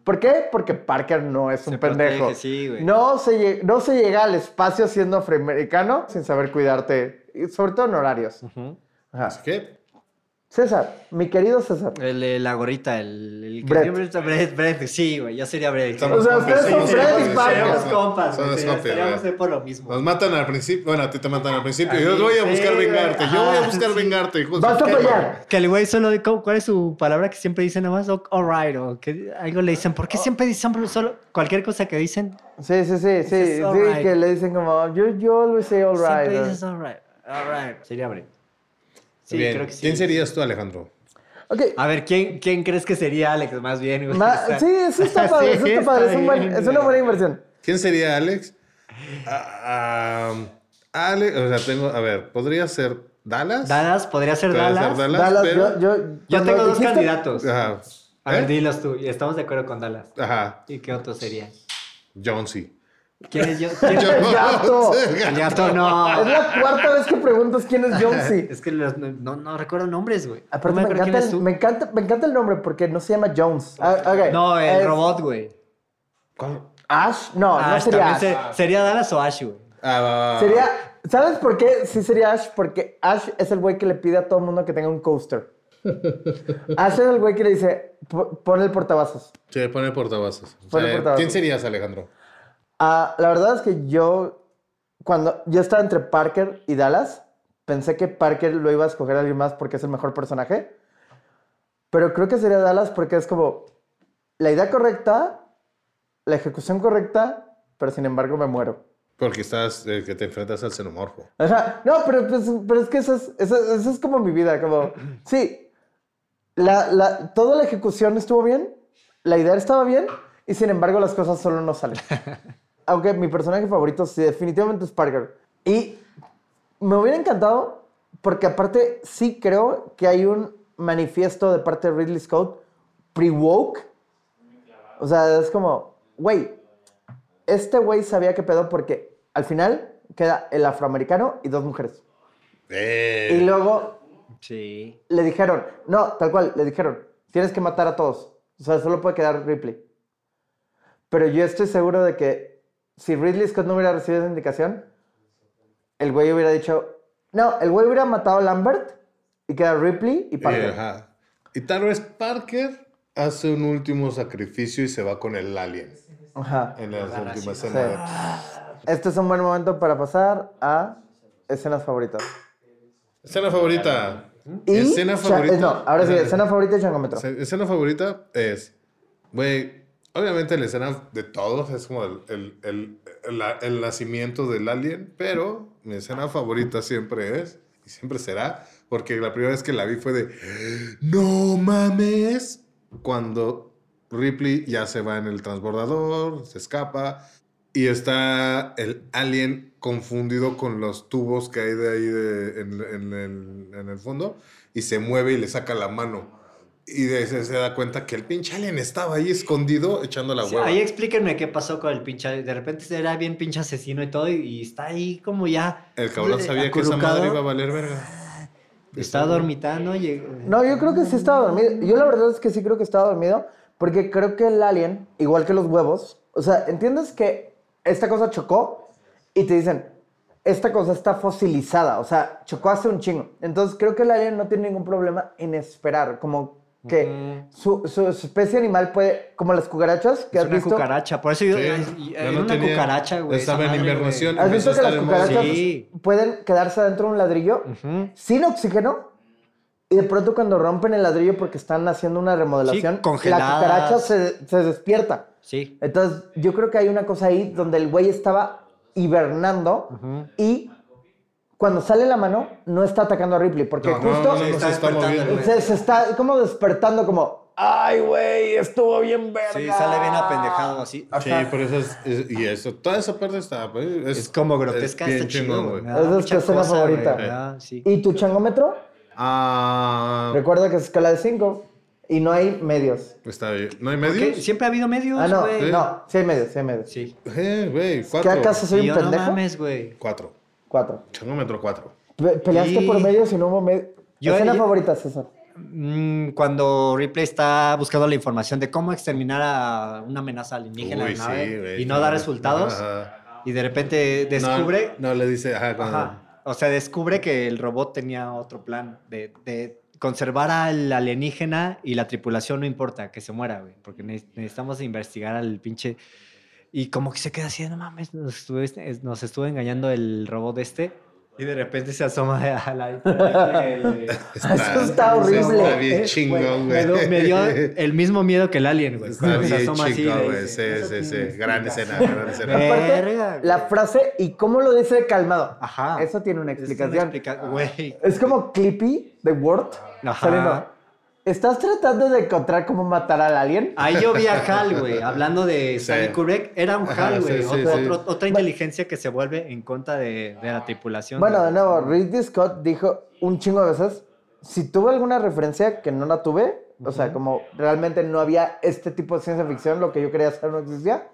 ¿Por qué? Porque Parker no es un Se pendejo. protege, sí, güey. no, se no se llega al espacio siendo afroamericano sin saber cuidarte, sobre todo en horarios. Ajá. Así que, César, mi querido César. El, la gorrita, el, el que Brett. siempre está Brett, Brett, sí, güey, yo sería Brett. Somos O sea, compas, ustedes son sí, Brett sí, y sí, Parker. Seríamos somos- compas, güey, sí, compas, estaríamos por lo mismo. Nos matan al principio. Bueno, a ti te matan al principio. Yo voy a sí, buscar güey. vengarte. Yo voy a Ajá, buscar sí. vengarte. hijo Vas a fallar. Que el güey solo, ¿cómo- ¿cuál es su palabra que siempre dice nomás? O- Alright, o que algo le dicen. ¿Por qué siempre dicen solo cualquier cosa que dicen? Sí, sí, sí, sí. Dices, Sí, "Alright". que le dicen como, yo, yo always say all right. Siempre dices alright, alright. Sería Brett. Sí, Bien. creo que sí. ¿Quién serías tú, Alejandro? Ok. A ver, ¿quién, ¿quién crees que sería Alex? Más bien. Ma- [LAUGHS] O sea, sí, eso está [LAUGHS] padre, eso sí, está padre. Es, un buen- es una buena inversión. ¿Quién sería Alex? Ah, ah, Alex, o sea, tengo, a ver, podría ser Dallas. Dallas, podría ser Podría Dallas. ser Dallas, Dallas, pero- yo, yo, Yo tengo dos dijiste- candidatos. Ajá. A ver, ¿Eh? dilos tú. Y estamos de acuerdo con Dallas. Ajá. ¿Y qué otro sería? Jonesy. ¿Quién es yo? [LAUGHS] ¿Quién es El gato. El gato no. Es la cuarta vez que preguntas quién es Jonesy. [LAUGHS] Es que los- no, no recuerdo nombres, güey. Aparte, no me, encanta el, tú. me, encanta, me encanta el nombre porque no se llama Jones. Ah. No, el Es robot, güey. Ash, no, no Ash, sería también Ash. se- sería Dallas o Ash, güey. Ah, va, va. Sería, ¿sabes por qué sí sería Ash? Porque Ash es el güey que le pide a todo el mundo que tenga un coaster. [LAUGHS] Ash es el güey que le dice, "Po- pon el portavasos. Sí, pone portavasos. O Pon el sea, portavasos. ¿Quién serías, Alejandro? Ah, la verdad es que yo, cuando yo estaba entre Parker y Dallas, pensé que Parker lo iba a escoger a alguien más porque es el mejor personaje. Pero creo que sería Dallas porque es como la idea correcta, la ejecución correcta, pero sin embargo me muero. Porque estás, eh, que te enfrentas al xenomorfo. Ajá. No, pero, pues, pero es que eso es, eso, eso es como mi vida, como... [CLEARS THROAT] Sí, la, la, toda la ejecución estuvo bien, la idea estaba bien, y sin embargo las cosas solo no salen. [LAUGHS] Aunque mi personaje favorito sí, definitivamente es Parker. Y me hubiera encantado, porque aparte sí creo que hay un manifiesto de parte de Ridley Scott pre-woke. O sea, es como, güey, este güey sabía qué pedo porque al final queda el afroamericano y dos mujeres. Eh, Y luego Sí. le dijeron, no, tal cual, le dijeron, tienes que matar a todos. O sea, solo puede quedar Ripley. Pero yo estoy seguro de que si Ridley Scott no hubiera recibido esa indicación, el güey hubiera dicho, no, el güey hubiera matado a Lambert y queda Ripley y Parker. ajá. Y tal vez Parker hace un último sacrificio y se va con el alien Ajá. en la última Sí. escena. Este es un buen momento para pasar a escenas favoritas. Escena favorita. Y escena favorita. no, ahora sí, escena favorita y Escena favorita es, güey, obviamente la escena de todos es como el, el, el, nacimiento del alien, pero mi escena favorita siempre es, y siempre será, porque la primera vez que la vi fue de, no mames, cuando Ripley ya se va en el transbordador, se escapa, y está el alien confundido con los tubos que hay de ahí de- en, en en el fondo y se mueve y le saca la mano. Y de, se, se da cuenta que el pinche alien estaba ahí escondido echando la Sí, hueva. ahí explíquenme qué pasó con el pinche. De repente era bien pinche asesino y todo, y, y está ahí como ya. El cabrón eh, sabía que esa madre iba a valer verga. Está dormitando. y- No, yo creo que sí estaba dormido. Yo la verdad es que sí creo que estaba dormido, porque creo que el alien, igual que los huevos, o sea, ¿entiendes que esta cosa chocó y te dicen, esta cosa está fosilizada, o sea, chocó hace un chingo. Entonces creo que el alien no tiene ningún problema en esperar, como que su, su especie animal puede, como las cucarachas que Es has una visto. cucaracha. Por eso yo. Sí, era no una tenía- cucaracha, güey. estaba en invernación. ¿Has visto que las cucarachas Sí. pueden quedarse adentro de un ladrillo sin oxígeno? Y de pronto cuando rompen el ladrillo porque están haciendo una remodelación, la congeladas. cucaracha se, se despierta. Sí. Entonces yo creo que hay una cosa ahí donde el güey estaba hibernando y cuando sale la mano no está atacando a Ripley porque No, justo no, no, está se está güey. se, se está como despertando como, ay güey, estuvo bien verga. Sí, sale bien apendejado así. Sí, por eso es, es- y eso, toda esa parte está, pues, es, Es como grotesca, es bien está chido, güey. Esa es tu escena cosa, favorita. sí. ¿Y tu changómetro? Ah, Recuerda que es escala de 5 y no hay medios. está bien. ¿No hay ¿Qué? medios? Siempre ha habido medios, Ah, no, güey. no, sí hay medios, sí hay medios. Sí. Eh, güey, ¿Qué cuatro. acaso soy un no pendejo? mames, güey. Cuatro. Cuatro. Changómetro cuatro. Pe- Peleaste Y- por medios y no hubo medios. Yo- Escena yo- favorita, César. Mm, cuando Ripley está buscando la información de cómo exterminar a una amenaza alienígena Uy, en la nave sí, güey, y no da resultados Ajá. y de repente descubre No, no le dice, ajá, cuando- Ajá. O sea, descubre que el robot tenía otro plan de, de conservar al alienígena y la tripulación no importa, que se muera, güey. Porque ne- necesitamos investigar al pinche... Y como que se queda así, no mames, nos estuvo, este- nos estuvo engañando el robot este. Y de repente se asoma a la... el- Eso está horrible. Está bien chingón, me, güey. dio, me dio el mismo miedo que el alien, güey. Está bien asoma así, chingón, güey. dice, Sí, sí, sí. Gran escena, gran escena. Aparte, la frase y cómo lo dice calmado. Ajá. Eso tiene una Es una explicación. explica- Güey. Es como Clippy de Word Ajá. saliendo. ¿Estás tratando de encontrar cómo matar al alien? Ahí yo vi a [LAUGHS] Hal, güey, hablando de Sí. Stanley Kubrick. Era un Hal, sí, güey. sí, sí. otra inteligencia que se vuelve en contra de, de la tripulación. Bueno, de nuevo, Ridley Scott dijo un chingo de veces, si tuve alguna referencia que no la tuve, o sea, como realmente no había este tipo de ciencia ficción, lo que yo quería hacer no existía,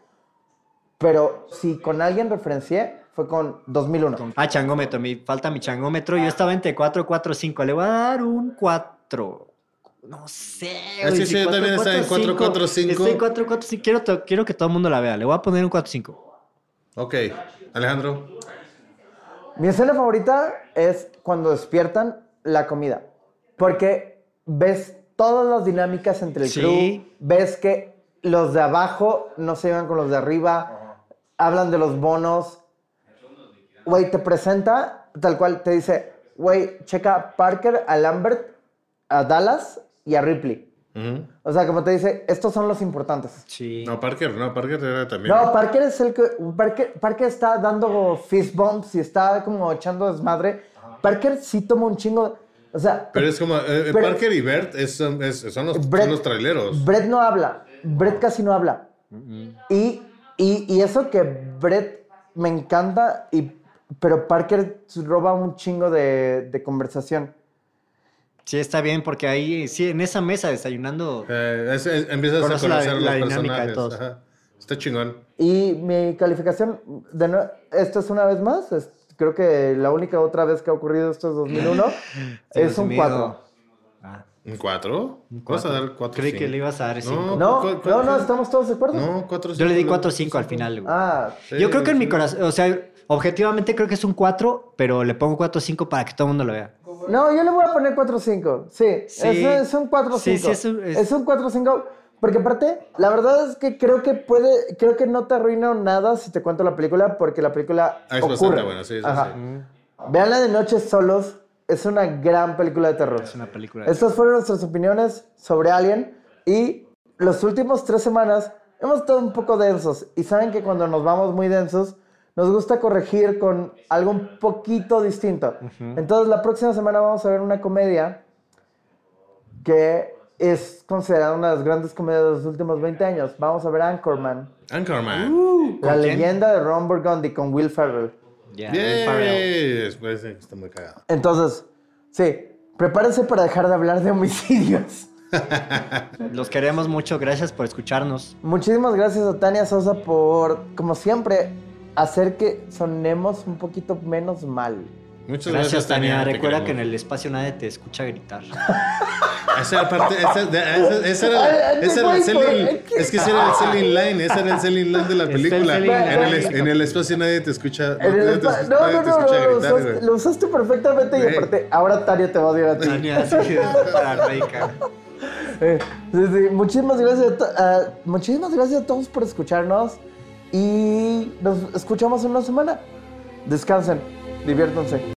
pero si con alguien referencié, fue con 2001. Ah, changómetro. Me falta mi changómetro. Yo estaba entre 4, 4, 5. Le voy a dar un 4. No sé. Ah, güey, sí, si sí, yo también estaba en 4, 4, 5. Estoy 4, 4, 5. Quiero, quiero que todo el mundo la vea. Le voy a poner un 4, 5. Ok, Alejandro. Mi escena favorita es cuando despiertan la comida, porque ves todas las dinámicas entre el Sí. crew, ves que los de abajo no se llevan con los de arriba, hablan de los bonos. Güey, te presenta tal cual, te dice, güey, checa Parker, a Lambert, a Dallas y a Ripley. O sea, como te dice, estos son los importantes. Sí. No, Parker, no, Parker era también. No, Parker es el que. Parker, Parker está dando fist bumps y está como echando desmadre. Parker sí toma un chingo. O sea, Pero es como, eh, eh, Pero- Parker y Bert es- son, es- son los, Brett- son los traileros. Brett no habla. Brett casi no habla. Y, y, y eso que Brett me encanta, y, pero Parker roba un chingo de, de conversación. Sí, está bien, porque ahí, sí, en esa mesa desayunando. Eh, es- es- empiezas a Conoce la- conocer la los dinámica de todos. ajá. Está chingón. Y mi calificación, de nue- esto es una vez más, es- creo que la única otra vez que ha ocurrido esto es 2001, [LAUGHS] es un mío. 4. Ah, ¿Un 4? ¿Vas a cuatro. dar 4? Creí que le ibas a dar cinco. No, ¿cu- cu- no, no, cu- estamos todos de acuerdo. No, 4 Yo le di 4-5 al final, güey. Ah, Yo creo que en mi corazón, o sea, objetivamente creo que es un 4, pero le pongo 4-5 para que todo el mundo lo vea. No, yo le voy a poner 4-5. Sí, Sí. Es, es un 4-5. Sí, sí, es un- es- Es un 4-5. Porque aparte, la verdad es que creo que puede, creo que no te arruina nada si te cuento la película, porque la película Ah, es ocurre. bastante buena, sí, sí, Ajá. sí. Veanla de noche solos, es una gran película de terror. Es una película. de- Estas fueron nuestras opiniones sobre Alien y los últimos tres semanas hemos estado un poco densos y saben que cuando nos vamos muy densos nos gusta corregir con algo un poquito distinto. Entonces la próxima semana vamos a ver una comedia que es considerada una de las grandes comedias de los últimos 20 años. Vamos a ver Anchorman, Anchorman. la quién? leyenda de Ron Burgundy con Will Ferrell. Yay. Después eh, está muy cagado. Entonces, sí, prepárense para dejar de hablar de homicidios. [LAUGHS] Los queremos mucho, gracias por escucharnos. Muchísimas gracias a Tania Sosa por, como siempre, hacer que sonemos un poquito menos mal. Muchas Gracias, gracias, Tania. Recuerda que en el espacio nadie te escucha gritar. [LAUGHS] Esa era parte, esa, esa- esa era, esa es que ese era el selling line, ese era el selling line de la película. En el, line. en el espacio nadie te escucha, nadie te, no, nadie no, te no, escucha no, lo usaste, güey. lo usaste perfectamente y aparte, ahora Tania te va a odiar a ti. Tania, [LAUGHS] sí, es paranoica. Eh, sí, sí, muchísimas gracias, a, to- a- muchísimas gracias a todos por escucharnos y nos escuchamos en una semana. Descansen, diviértanse.